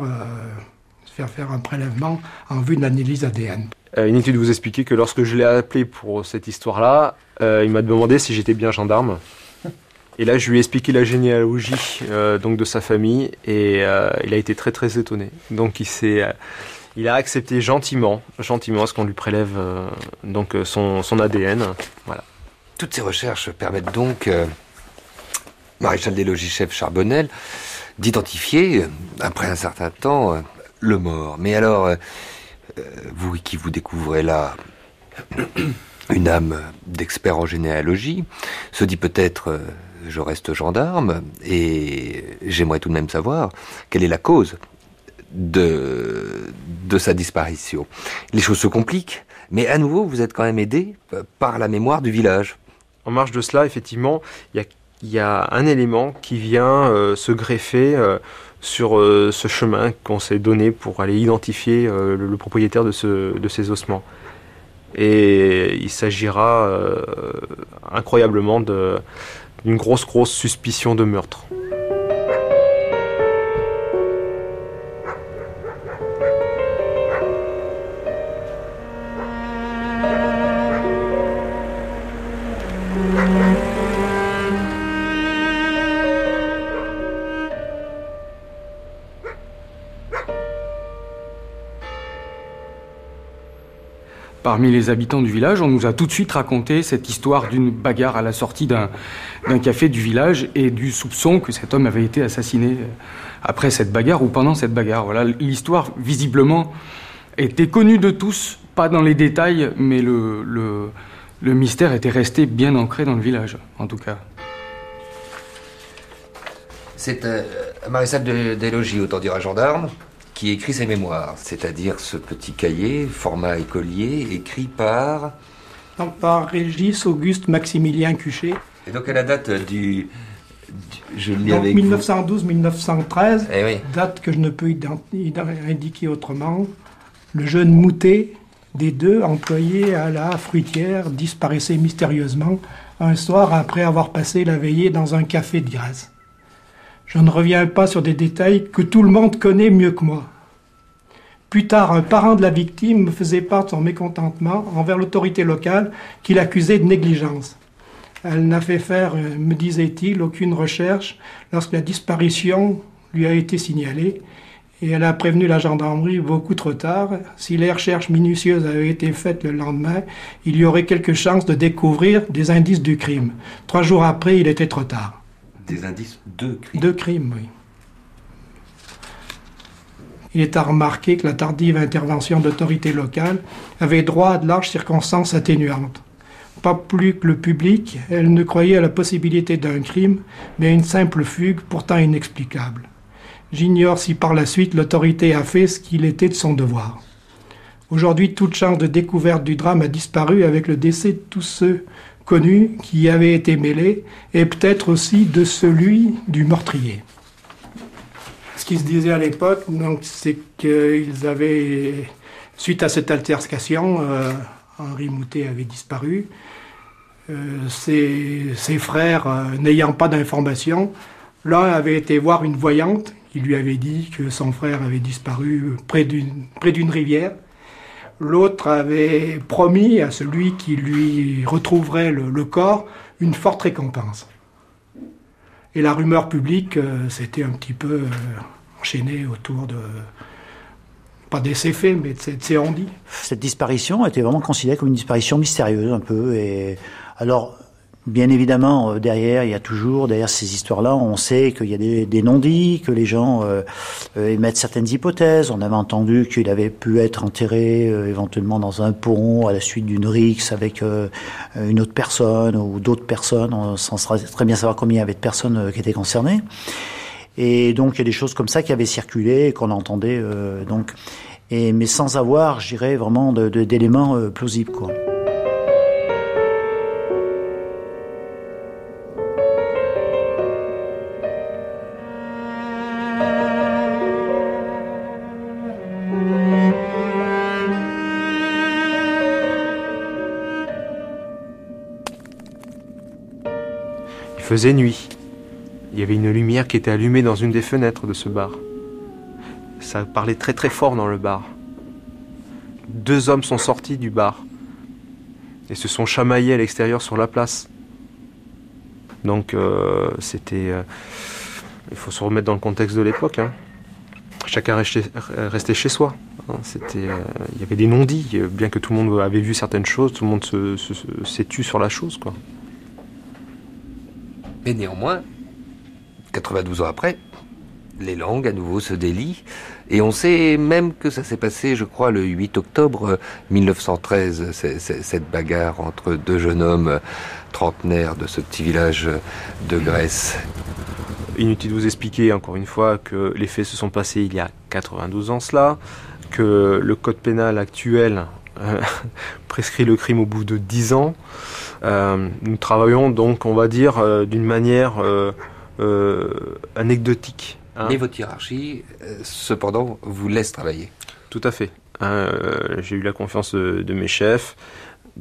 faire faire un prélèvement en vue de l'analyse ADN. Euh, inutile de vous expliquer que lorsque je l'ai appelé pour cette histoire-là, euh, il m'a demandé si j'étais bien gendarme. Et là, je lui ai expliqué la généalogie euh, donc de sa famille et il a été très très étonné. Donc il s'est, il a accepté gentiment, gentiment, ce qu'on lui prélève donc son, son, ADN. Voilà. Toutes ces recherches permettent donc, maréchal des logis chef Charbonnel, d'identifier après un certain temps le mort. Mais alors euh, vous qui vous découvrez là une âme d'expert en généalogie, se dit peut-être euh, je reste gendarme et j'aimerais tout de même savoir quelle est la cause de, de sa disparition. Les choses se compliquent, mais à nouveau, vous êtes quand même aidé par la mémoire du village. En marge de cela, effectivement, il y a, un élément qui vient euh, se greffer sur euh, ce chemin qu'on s'est donné pour aller identifier euh, le, propriétaire de, ces ossements. Et il s'agira euh, incroyablement d'une grosse, grosse suspicion de meurtre. Parmi les habitants du village. On nous a tout de suite raconté cette histoire d'une bagarre à la sortie d'un café du village et du soupçon que cet homme avait été assassiné après cette bagarre ou pendant cette bagarre. Voilà, l'histoire visiblement était connue de tous, pas dans les détails, mais le, mystère était resté bien ancré dans le village, en tout cas. C'est euh, un maréchal des autant dire un gendarme, qui écrit ses mémoires, c'est-à-dire ce petit cahier, format écolier, écrit par... par Régis Auguste Maximilien Cuchet. Et donc à la date du... je 1912-1913, eh date que je ne peux indiquer autrement. Le jeune Moutet, des deux employés à la fruitière, disparaissait mystérieusement un soir après avoir passé la veillée dans un café de Grèce. Je ne reviens pas sur des détails que tout le monde connaît mieux que moi. Plus tard, un parent de la victime me faisait part de son mécontentement envers l'autorité locale qu'il accusait de négligence. Elle n'a fait faire, euh, me disait-il, aucune recherche lorsque la disparition lui a été signalée et elle a prévenu la gendarmerie beaucoup trop tard. Si les recherches minutieuses avaient été faites le lendemain, il y aurait quelques chances de découvrir des indices du crime. Trois jours après, il était trop tard. Des indices de crime De crime, oui. Il est à remarquer que la tardive intervention d'autorités locales avait droit à de larges circonstances atténuantes. Pas plus que le public, elle ne croyait à la possibilité d'un crime, mais à une simple fugue pourtant inexplicable. J'ignore si par la suite l'autorité a fait ce qu'il était de son devoir. Aujourd'hui, toute chance de découverte du drame a disparu avec le décès de tous ceux connu qui avait été mêlé, et peut-être aussi de celui du meurtrier. Ce qui se disait à l'époque, c'est qu'ils avaient, suite à cette altercation, euh, Henri Moutet avait disparu. Euh, ses, frères, euh, n'ayant pas d'informations, l'un avait été voir une voyante qui lui avait dit que son frère avait disparu près d'une rivière. L'autre avait promis à celui qui lui retrouverait le, corps une forte récompense. Et la rumeur publique euh, s'était un petit peu euh, enchaînée autour de, pas des faits, mais de ces on Cette disparition était vraiment considérée comme une disparition mystérieuse un peu. Et alors, Bien évidemment, euh, derrière, il y a toujours, derrière ces histoires-là, on sait qu'il y a des, non-dits, que les gens euh, euh, émettent certaines hypothèses. On avait entendu qu'il avait pu être enterré éventuellement dans un pont à la suite d'une rixe avec une autre personne ou d'autres personnes, On sans très bien savoir combien il y avait de personnes qui étaient concernées. Et donc, il y a des choses comme ça qui avaient circulé et qu'on entendait. donc, et, mais sans avoir, je dirais, vraiment d'éléments plausibles. Quoi. Faisait nuit. Il y avait une lumière qui était allumée dans une des fenêtres de ce bar. Ça parlait très très fort dans le bar. Deux hommes sont sortis du bar et se sont chamaillés à l'extérieur sur la place. Donc euh, c'était... Euh, il faut se remettre dans le contexte de l'époque. Hein. Chacun restait, chez soi. Hein. Euh, il y avait des non-dits, bien que tout le monde avait vu certaines choses, tout le monde s'est tu sur la chose. quoi. Mais néanmoins, 92 ans après, les langues à nouveau se délient. Et on sait même que ça s'est passé, je crois, le 8 octobre 1913, cette bagarre entre deux jeunes hommes trentenaires de ce petit village de Grèce. Inutile de vous expliquer encore une fois que les faits se sont passés il y a 92 ans cela, que le code pénal actuel euh, *laughs* prescrit le crime au bout de 10 ans. Euh, nous travaillons donc, on va dire, euh, d'une manière anecdotique. Hein. Mais votre hiérarchie, cependant, vous laisse travailler. Tout à fait. Hein, j'ai eu la confiance de, mes chefs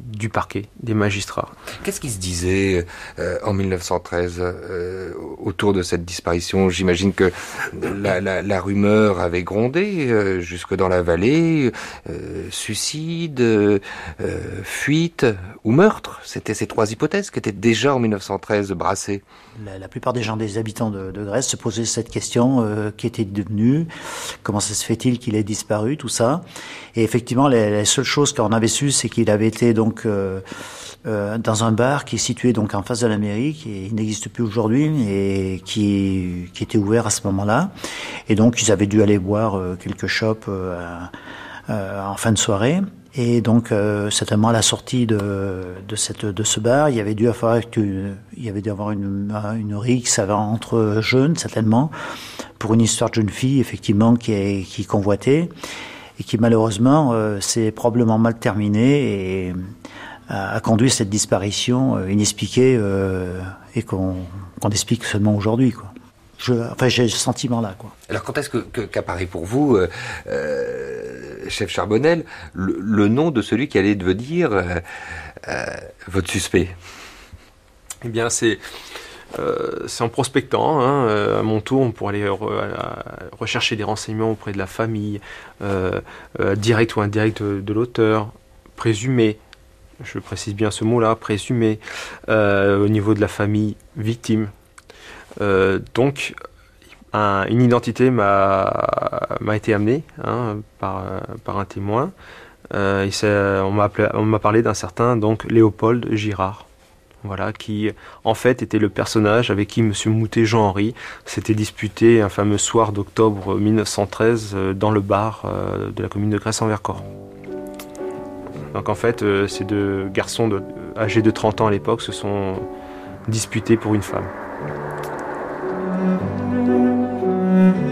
du parquet, des magistrats. Qu'est-ce qui se disait euh, en 1913 euh, autour de cette disparition? J'imagine que la, rumeur avait grondé euh, jusque dans la vallée. suicide, fuite ou meurtre C'était ces trois hypothèses qui étaient déjà en 1913 brassées. La, plupart des gens, des habitants de, Grèce, se posaient cette question qui était devenu Comment ça se fait-il qu'il ait disparu Tout ça. Et effectivement, la, seule chose qu'on avait su, c'est qu'il avait été donc euh, euh, dans un bar qui est situé donc en face de la mairie, qui n'existe plus aujourd'hui, et qui, qui était ouvert à ce moment-là. Et donc, ils avaient dû aller boire euh, quelques chopes en fin de soirée. Et donc, certainement à la sortie de, de, cette, de ce bar, il y avait dû avoir, il y avait dû avoir une, une rixe entre jeunes, certainement, pour une histoire de jeune fille, effectivement, qui, est, qui convoitait et qui malheureusement euh, s'est probablement mal terminé et a, conduit à cette disparition euh, inexpliquée euh, et qu'on explique seulement aujourd'hui. Quoi. Enfin, j'ai ce sentiment-là. Quoi. Alors, quand est-ce que, qu'apparaît pour vous, chef Charbonnel, le, nom de celui qui allait devenir votre suspect Eh bien, c'est euh, en prospectant, hein, euh, à mon tour, pour aller rechercher des renseignements auprès de la famille, euh, direct ou indirect de, l'auteur, présumé, je précise bien ce mot-là, présumé, au niveau de la famille victime. donc, une identité m'a été amenée hein, par, par, un témoin. on m'a parlé d'un certain donc Léopold Girard voilà, qui en fait était le personnage avec qui M. Moutet Jean-Henri s'était disputé un fameux soir d'octobre 1913 euh, dans le bar euh, de la commune de Grèce-en-Vercors. Donc en fait, euh, ces deux garçons âgés de 30 ans à l'époque se sont disputés pour une femme. Va,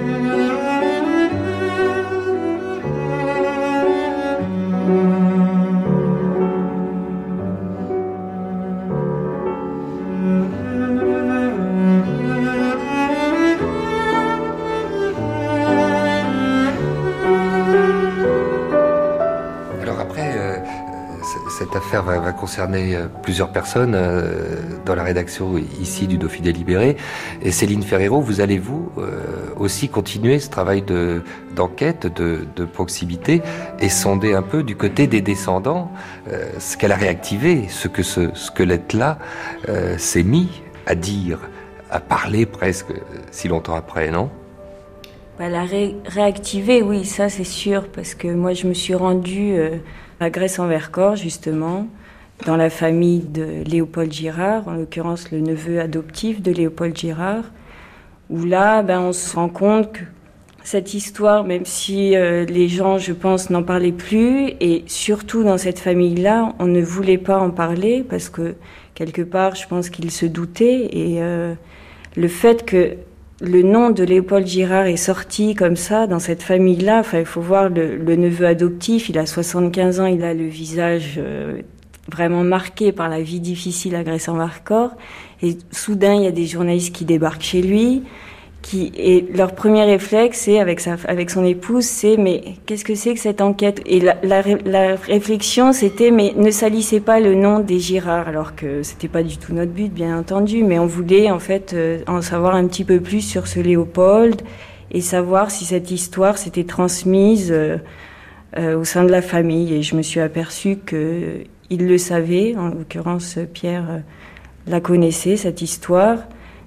concerner euh, plusieurs personnes euh, dans la rédaction ici du Dauphiné Libéré. Et Céline Ferrero, vous allez vous euh, aussi continuer ce travail de d'enquête, de, proximité et sonder un peu du côté des descendants ce qu'elle a réactivé, ce que ce squelette-là s'est mis à dire, à parler presque si longtemps après, non? Bah, La réactiver, oui, ça c'est sûr, parce que moi je me suis rendue à Grèce-en-Vercors, justement, dans la famille de Léopold Girard, en l'occurrence le neveu adoptif de Léopold Girard, où là, ben, on se rend compte que cette histoire, même si euh, les gens, je pense, n'en parlaient plus, et surtout dans cette famille-là, on ne voulait pas en parler parce que quelque part, je pense qu'ils se doutaient, et euh, le fait que le nom de Léopold Girard est sorti comme ça dans cette famille-là. Enfin, il faut voir le, neveu adoptif. Il a 75 ans, il a le visage euh, vraiment marqué par la vie difficile à Grèce-en-Marcor. Et soudain, il y a des journalistes qui débarquent chez lui qui et leur premier réflexe c'est avec sa avec son épouse c'est mais qu'est-ce que c'est que cette enquête? Et la, la, la réflexion c'était mais ne salissez pas le nom des Girard alors que c'était pas du tout notre but bien entendu mais on voulait en fait euh, en savoir un petit peu plus sur ce Léopold et savoir si cette histoire s'était transmise euh, euh, au sein de la famille et je me suis aperçue que il le savait en l'occurrence Pierre la connaissait cette histoire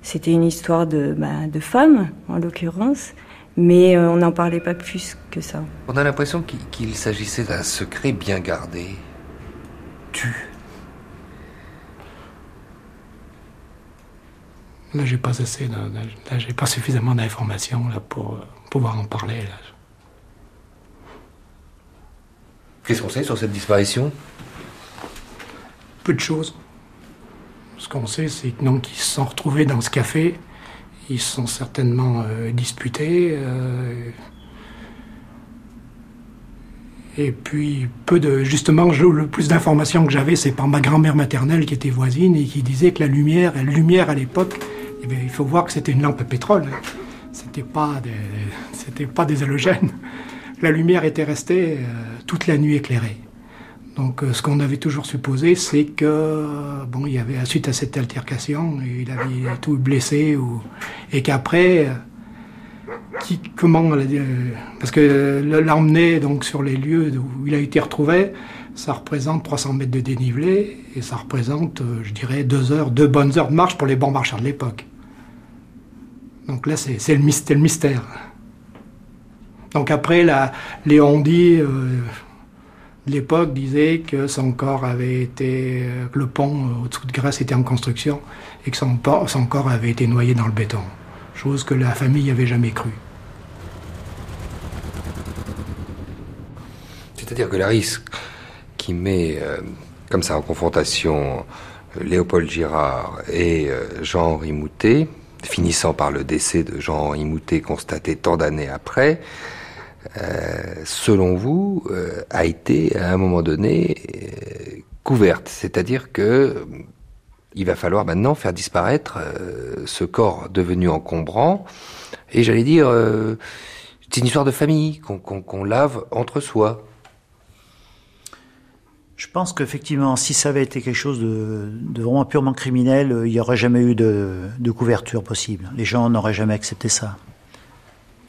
c'était une histoire de, bah, de femme, en l'occurrence, mais euh, on n'en parlait pas plus que ça. On a l'impression qu'il s'agissait d'un secret bien gardé. Tu. Là, j'ai pas assez, là, j'ai pas suffisamment d'informations là pour euh, pouvoir en parler. Qu'est-ce qu'on sait sur cette disparition? De choses. Ce qu'on sait, c'est qu'ils se sont retrouvés dans ce café. Ils sont certainement euh, disputés. Euh, et puis, peu de. Justement, le plus d'informations que j'avais, c'est par ma grand-mère maternelle qui était voisine et qui disait que la lumière, la lumière à l'époque, eh il faut voir que c'était une lampe à pétrole. C'était pas des, pas des halogènes. La lumière était restée euh, toute la nuit éclairée. Donc ce qu'on avait toujours supposé, c'est que bon, il y avait suite à cette altercation, il avait tout blessé et qu'après qui, comment parce que l'emmener donc sur les lieux où il a été retrouvé, ça représente 300 mètres de dénivelé et ça représente, euh, je dirais, deux heures, deux bonnes heures de marche pour les bons marcheurs de l'époque. Donc là, c'est le, mystère. Donc après, la, Léon dit, euh, l'époque disait que son corps avait été, que le pont euh, au-dessous de Grèce était en construction et que son, corps avait été noyé dans le béton. Chose que la famille n'avait jamais cru. C'est-à-dire que la risque qui met euh, comme ça en confrontation euh, Léopold Girard et euh, Jean-Henri Moutet, finissant par le décès de Jean-Henri Moutet constaté tant d'années après, selon vous, a été à un moment donné couverte. C'est-à-dire que il va falloir maintenant faire disparaître ce corps devenu encombrant. Et j'allais dire, c'est une histoire de famille qu'on lave entre soi. Je pense qu'effectivement, si ça avait été quelque chose de, vraiment purement criminel, euh, il n'y aurait jamais eu de, couverture possible. Les gens n'auraient jamais accepté ça.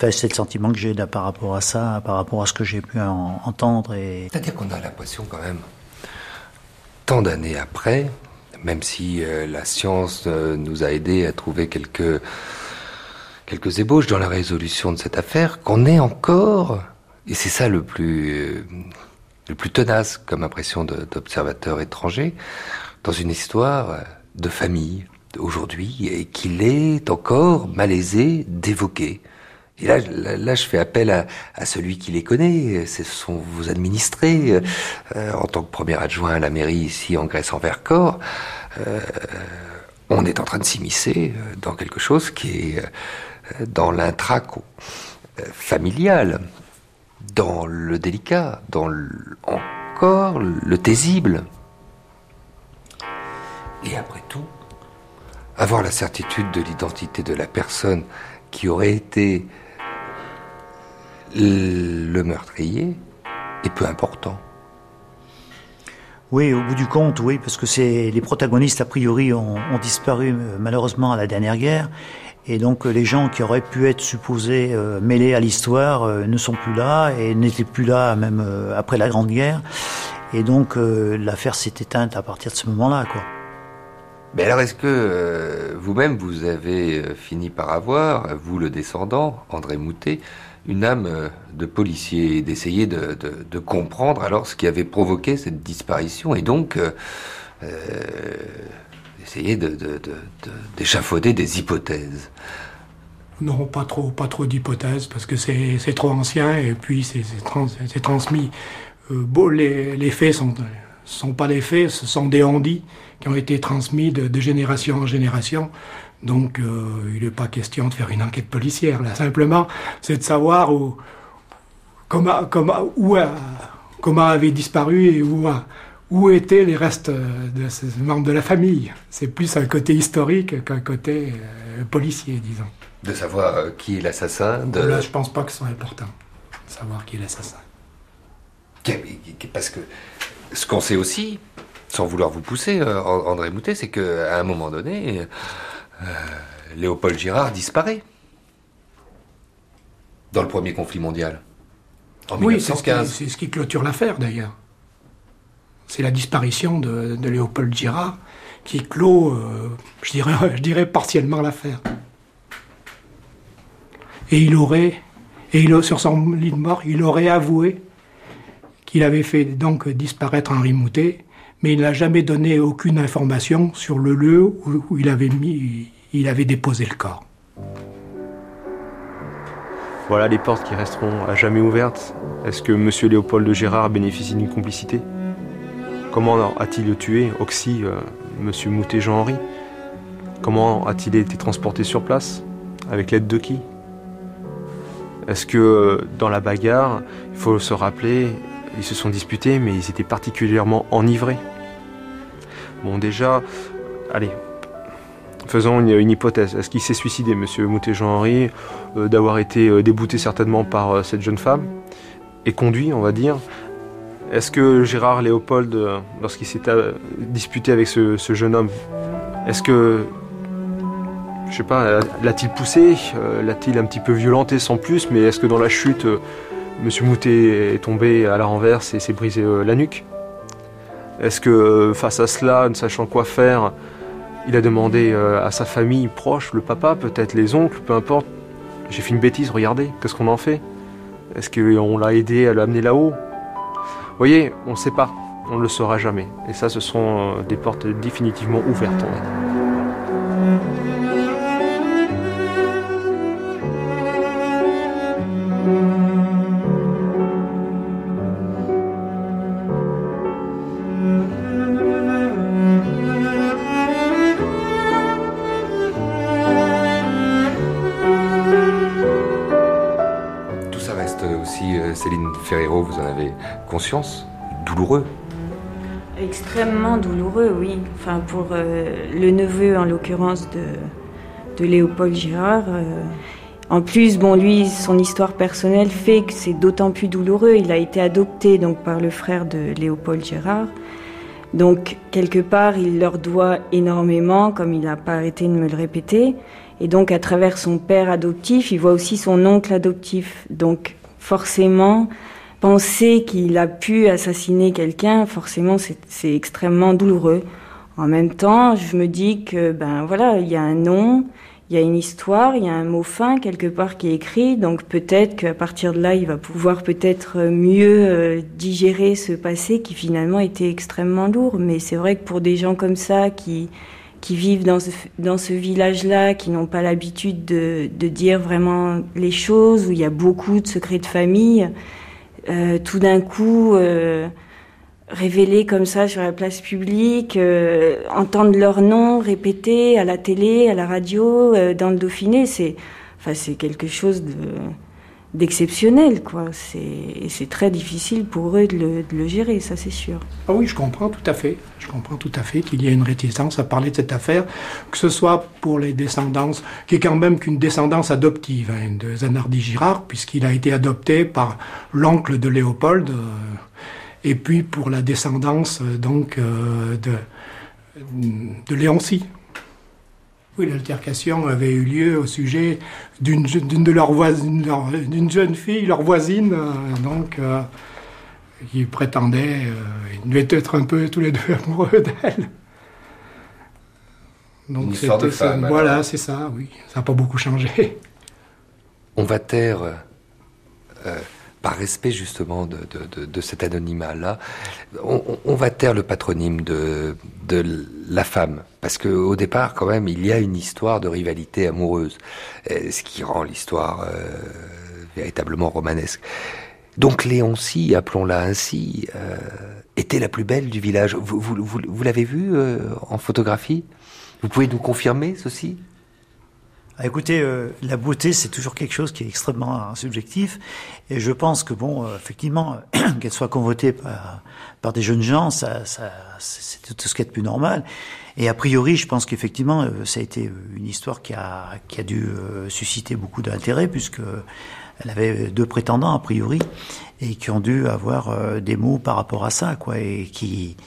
C'est le sentiment que j'ai par rapport à ça, par rapport à ce que j'ai pu entendre. C'est-à-dire qu'on a l'impression quand même, tant d'années après, même si euh, la science euh, nous a aidés à trouver quelques, quelques ébauches dans la résolution de cette affaire, qu'on est encore, et c'est ça le plus le plus tenace comme impression d'observateur étranger dans une histoire de famille aujourd'hui et qu'il est encore malaisé d'évoquer. Et là, je fais appel à, celui qui les connaît, ce sont vos administrés, euh, en tant que premier adjoint à la mairie ici en Grèce en Vercors. Euh, on est en train de s'immiscer euh, dans quelque chose qui est dans l'intraco familial dans le délicat, dans encore le taisible. Et après tout, avoir la certitude de l'identité de la personne qui aurait été le meurtrier est peu important. Oui, au bout du compte, oui, parce que c'est les protagonistes a priori ont, ont disparu euh, malheureusement à la dernière guerre, et donc les gens qui auraient pu être supposés euh, mêlés à l'histoire euh, ne sont plus là et n'étaient plus là même euh, après la Grande Guerre. Et donc l'affaire s'est éteinte à partir de ce moment-là. quoi. Mais alors est-ce que vous-même vous avez fini par avoir, vous le descendant, André Moutet, une âme de policier, d'essayer de, comprendre alors ce qui avait provoqué cette disparition et donc essayer d'échafauder des hypothèses. Non, pas trop, pas trop d'hypothèses, parce que c'est trop ancien et puis c'est transmis. Euh, les, faits sont, sont pas des faits, ce sont des ondits qui ont été transmis de, génération en génération. Donc euh, il n'est pas question de faire une enquête policière. Là, simplement, c'est de savoir où, comment, comment, où, comment avait disparu et où, où étaient les restes de ces membres de la famille. C'est plus un côté historique qu'un côté euh, policier, disons. De savoir euh, qui est l'assassin de... Là, je pense pas que ce soit important, de savoir qui est l'assassin. Parce que ce qu'on sait aussi, sans vouloir vous pousser, euh, André Moutet, c'est qu'à un moment donné, Léopold Girard disparaît. Dans le premier conflit mondial. En oui, c'est ce qui clôture l'affaire d'ailleurs c'est la disparition de, Léopold Girard qui clôt, euh, je, dirais, *laughs* je dirais partiellement l'affaire. Et il aurait, et il, sur son lit de mort, il aurait avoué qu'il avait fait donc disparaître Henri Moutet, mais il n'a jamais donné aucune information sur le lieu où, il, avait déposé le corps. Voilà les portes qui resteront à jamais ouvertes. Est-ce que M. Léopold de Gérard bénéficie d'une complicité? Comment a-t-il tué Oxy, euh, Monsieur Moutet Jean-Henri Comment a-t-il été transporté sur place? Avec l'aide de qui? Est-ce que euh, dans la bagarre, il faut se rappeler, ils se sont disputés, mais ils étaient particulièrement enivrés. Bon, déjà, allez, faisons une, hypothèse. Est-ce qu'il s'est suicidé, Monsieur Moutet Jean-Henri, euh, d'avoir été débouté certainement par cette jeune femme et conduit, on va dire? Est-ce que Gérard Léopold, lorsqu'il s'est disputé avec ce, jeune homme, est-ce que, je sais pas, l'a-t-il poussé L'a-t-il un petit peu violenté sans plus Mais est-ce que dans la chute, Monsieur Moutet est tombé à la renverse et s'est brisé la nuque est-ce que euh, face à cela, ne sachant quoi faire, il a demandé euh, à sa famille proche, le papa, peut-être les oncles, peu importe, j'ai fait une bêtise, regardez, qu'est-ce qu'on en fait? Est-ce qu'on l'a aidé à l'amener là-haut? Vous voyez, on ne sait pas, on ne le saura jamais. Et ça, ce sont euh, des portes définitivement ouvertes, on va. Vous en avez conscience? Douloureux? Extrêmement douloureux, oui. Enfin, pour euh, le neveu, en l'occurrence, de, de, Léopold Girard. Euh, en plus, bon, lui, son histoire personnelle fait que c'est d'autant plus douloureux. Il a été adopté donc par le frère de Léopold Girard. Donc, quelque part, il leur doit énormément, comme il n'a pas arrêté de me le répéter. Et donc, à travers son père adoptif, il voit aussi son oncle adoptif. Donc, forcément, penser qu'il a pu assassiner quelqu'un, forcément, c'est extrêmement douloureux. En même temps, je me dis que, ben voilà, il y a un nom, il y a une histoire, il y a un mot fin quelque part qui est écrit, donc peut-être qu'à partir de là, il va pouvoir peut-être mieux euh, digérer ce passé qui finalement était extrêmement lourd. Mais c'est vrai que pour des gens comme ça qui qui vivent dans ce, dans ce village-là, qui n'ont pas l'habitude de, de, dire vraiment les choses, où il y a beaucoup de secrets de famille, euh, tout d'un coup euh, révélés comme ça sur la place publique, euh, entendre leur nom répété à la télé, à la radio, euh, dans le Dauphiné, c'est enfin c'est quelque chose de d'exceptionnel, quoi. C'est très difficile pour eux de le, gérer, ça c'est sûr. Ah oui, je comprends tout à fait. Je comprends tout à fait qu'il y ait une réticence à parler de cette affaire, que ce soit pour les descendances, qui est quand même qu'une descendance adoptive hein, de Zanardi Girard, puisqu'il a été adopté par l'oncle de Léopold, euh, et puis pour la descendance euh, donc euh, de, de Léoncie. Oui, l'altercation avait eu lieu au sujet d'une de leurs voisines, d'une jeune fille, leur voisine, euh, donc euh, qui prétendait, euh, ils devaient être un peu tous les deux *laughs* amoureux d'elle. Donc c'était ça. Voilà, c'est ça, oui. Ça n'a pas beaucoup changé. *laughs* On va taire par respect justement de, de, cet anonymat-là, on, va taire le patronyme de, de la femme, parce qu'au départ, quand même, il y a une histoire de rivalité amoureuse, euh, ce qui rend l'histoire euh, véritablement romanesque. Donc Léoncie, appelons-la ainsi, euh, était la plus belle du village. Vous, vous, vous l'avez vue en photographie? Vous pouvez nous confirmer ceci? Ah, écoutez, euh, la beauté, c'est toujours quelque chose qui est extrêmement hein, subjectif. Et je pense que, bon, euh, effectivement, *clears throat* qu'elle soit convotée par, par des jeunes gens, ça, ça, c'est tout ce qui est de plus normal. Et a priori, je pense qu'effectivement, euh, ça a été une histoire qui a, qui a dû susciter beaucoup d'intérêt, puisque elle avait deux prétendants, a priori, et qui ont dû avoir des mots par rapport à ça, quoi, et qui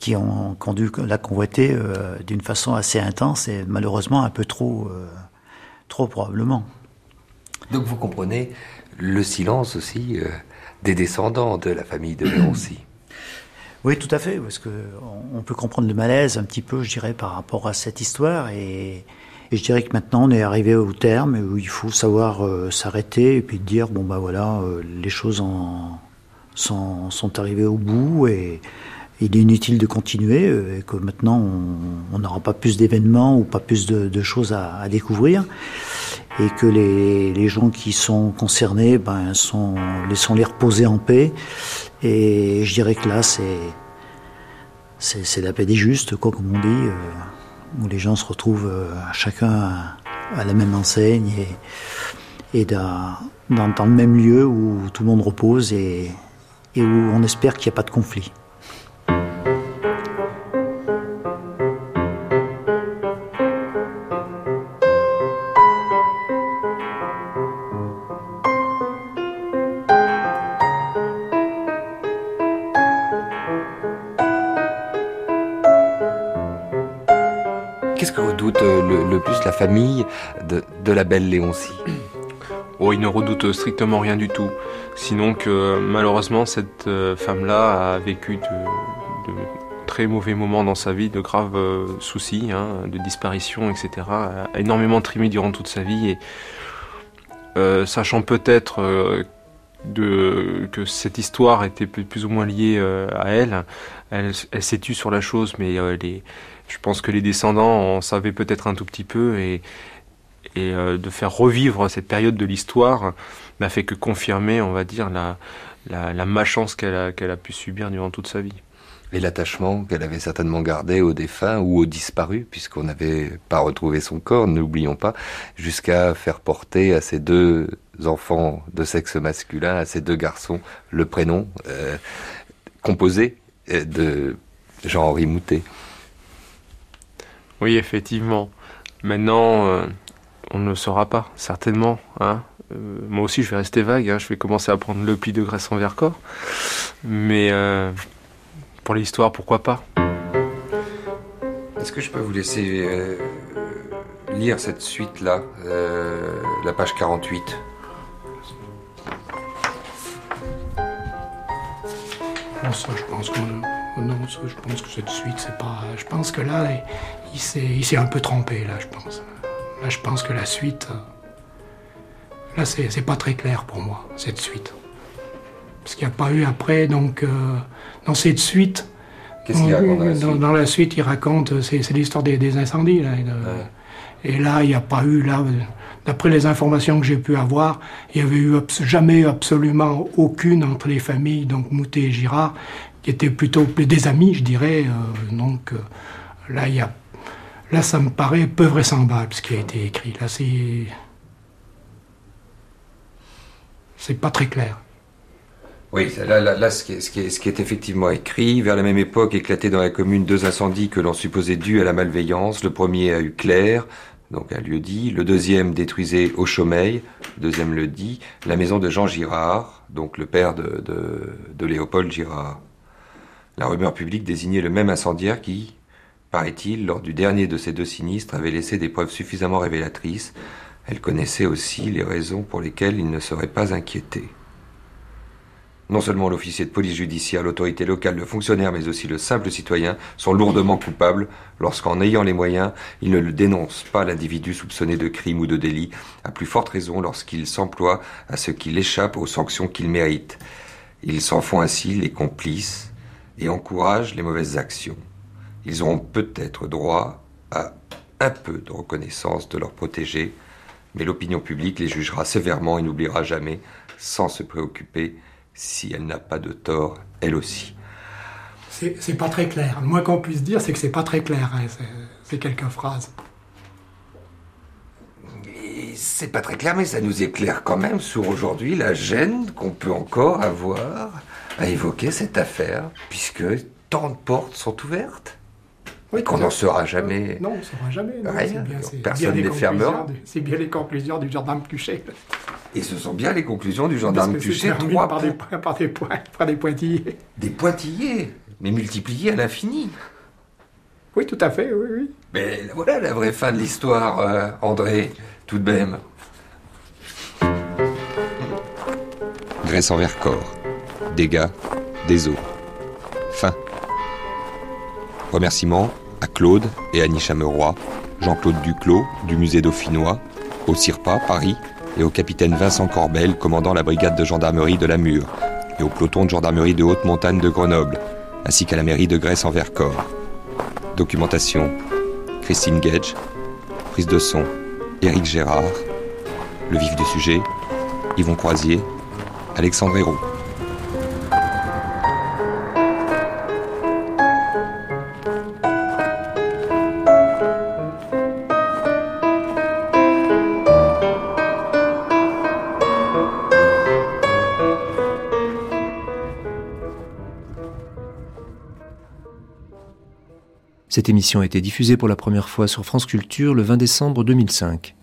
qui ont, conduit la convoiter euh, d'une façon assez intense et malheureusement un peu trop, euh, trop probablement. Donc vous comprenez le silence aussi euh, des descendants de la famille de Léoncy. *clears throat* Oui, tout à fait, parce que on peut comprendre le malaise un petit peu, je dirais, par rapport à cette histoire, et, je dirais que maintenant on est arrivé au terme où il faut savoir s'arrêter et puis dire bon bah voilà, les choses en, sont, sont arrivées au bout et il est inutile de continuer euh, et que maintenant on n'aura pas plus d'événements ou pas plus de, choses à, découvrir et que les, gens qui sont concernés ben, laissons-les reposer en paix et je dirais que là c'est la paix des justes comme on dit euh, où les gens se retrouvent euh, chacun à, la même enseigne et, dans, le même lieu où tout le monde repose et où on espère qu'il n'y a pas de conflit. Famille de, la belle Léoncie Oh, il ne redoute strictement rien du tout. Sinon que malheureusement cette femme-là a vécu de, de très mauvais moments dans sa vie, de graves euh, soucis, hein, de disparition, etc. A énormément trimé durant toute sa vie et euh, sachant peut-être euh, que cette histoire était plus, ou moins liée à elle, elle, s'est tue sur la chose, mais je pense que les descendants en savaient peut-être un tout petit peu et, et de faire revivre cette période de l'histoire n'a fait que confirmer, on va dire, la, la, malchance qu'elle a, a pu subir durant toute sa vie et l'attachement qu'elle avait certainement gardé aux défunts ou aux disparus, puisqu'on n'avait pas retrouvé son corps, n'oublions pas, jusqu'à faire porter à ces deux enfants de sexe masculin, à ces deux garçons, le prénom euh, composé euh, de Jean-Henri Moutet. Oui, effectivement. Maintenant, euh, on ne le saura pas, certainement. Hein moi aussi, je vais rester vague. Hein. je vais commencer à prendre le pli de graisse en verre-corps. Mais pour l'histoire, pourquoi pas Est-ce que je peux vous laisser euh, lire cette suite-là, euh, la page 48 Non, ça, je pense que non, je pense que cette suite, c'est pas. Je pense que là, il s'est un peu trompé, là, je pense. Là, je pense que la suite. Là, c'est pas très clair pour moi, cette suite. Parce qu'il n'y a pas eu après, donc. Euh, dans cette suite. Qu'est-ce qu'il raconte dans la, suite dans, la suite, il raconte, c'est l'histoire des, incendies. Là, et, là, il n'y a pas eu, là, d'après les informations que j'ai pu avoir, il n'y avait eu jamais absolument aucune entre les familles, donc Moutet et Girard, qui étaient plutôt des amis, je dirais. Euh, donc euh, là, il y a, là, ça me paraît peu vraisemblable ce qui a été écrit. Là, c'est. C'est pas très clair. Oui, là, ce, qui est, effectivement écrit, vers la même époque éclataient dans la commune deux incendies que l'on supposait dus à la malveillance. Le premier a eu clair, donc un lieu dit. Le deuxième détruisait au Chaumeil, deuxième le dit, la maison de Jean Girard, donc le père de Léopold Girard. La rumeur publique désignait le même incendiaire qui, paraît-il, lors du dernier de ces deux sinistres, avait laissé des preuves suffisamment révélatrices. Elle connaissait aussi les raisons pour lesquelles il ne serait pas inquiété. Non seulement l'officier de police judiciaire, l'autorité locale, le fonctionnaire, mais aussi le simple citoyen sont lourdement coupables lorsqu'en ayant les moyens, ils ne le dénoncent pas l'individu soupçonné de crime ou de délit, à plus forte raison lorsqu'il s'emploie à ce qu'il échappe aux sanctions qu'il mérite. Ils s'en font ainsi les complices et encouragent les mauvaises actions. Ils auront peut-être droit à un peu de reconnaissance de leurs protégés, mais l'opinion publique les jugera sévèrement et n'oubliera jamais, sans se préoccuper, si elle n'a pas de tort, elle aussi. C'est pas très clair. Le moins qu'on puisse dire, c'est que c'est pas très clair, hein. c'est quelques phrases. C'est pas très clair, mais ça nous éclaire quand même sur aujourd'hui la gêne qu'on peut encore avoir à évoquer cette affaire, puisque tant de portes sont ouvertes. Oui, qu'on n'en saura jamais. Non, on ne saura jamais. Rien. Personne ne les fermera. C'est bien les conclusions du gendarme Cuchet. Et ce sont bien les conclusions du gendarme Cuchet. Trois par des, par des, points, par des pointillés. Des pointillés, mais multipliés à l'infini. Oui, tout à fait, oui, oui. Mais voilà la vraie fin de l'histoire, euh, André, tout de même. Graisse envers corps. Dégâts, des eaux. Fin. Remerciements à Claude et Annie Chameroy, Jean-Claude Duclos du musée dauphinois, au CIRPA, Paris, et au capitaine Vincent Corbel, commandant la brigade de gendarmerie de la Mure, et au peloton de gendarmerie de haute montagne de Grenoble, ainsi qu'à la mairie de Grèce en Vercors. Documentation. Christine Gage, prise de son. Éric Gérard, le vif du sujet. Yvon Croisier, Alexandre Hérault. Cette émission a été diffusée pour la première fois sur France Culture le 20 décembre 2005.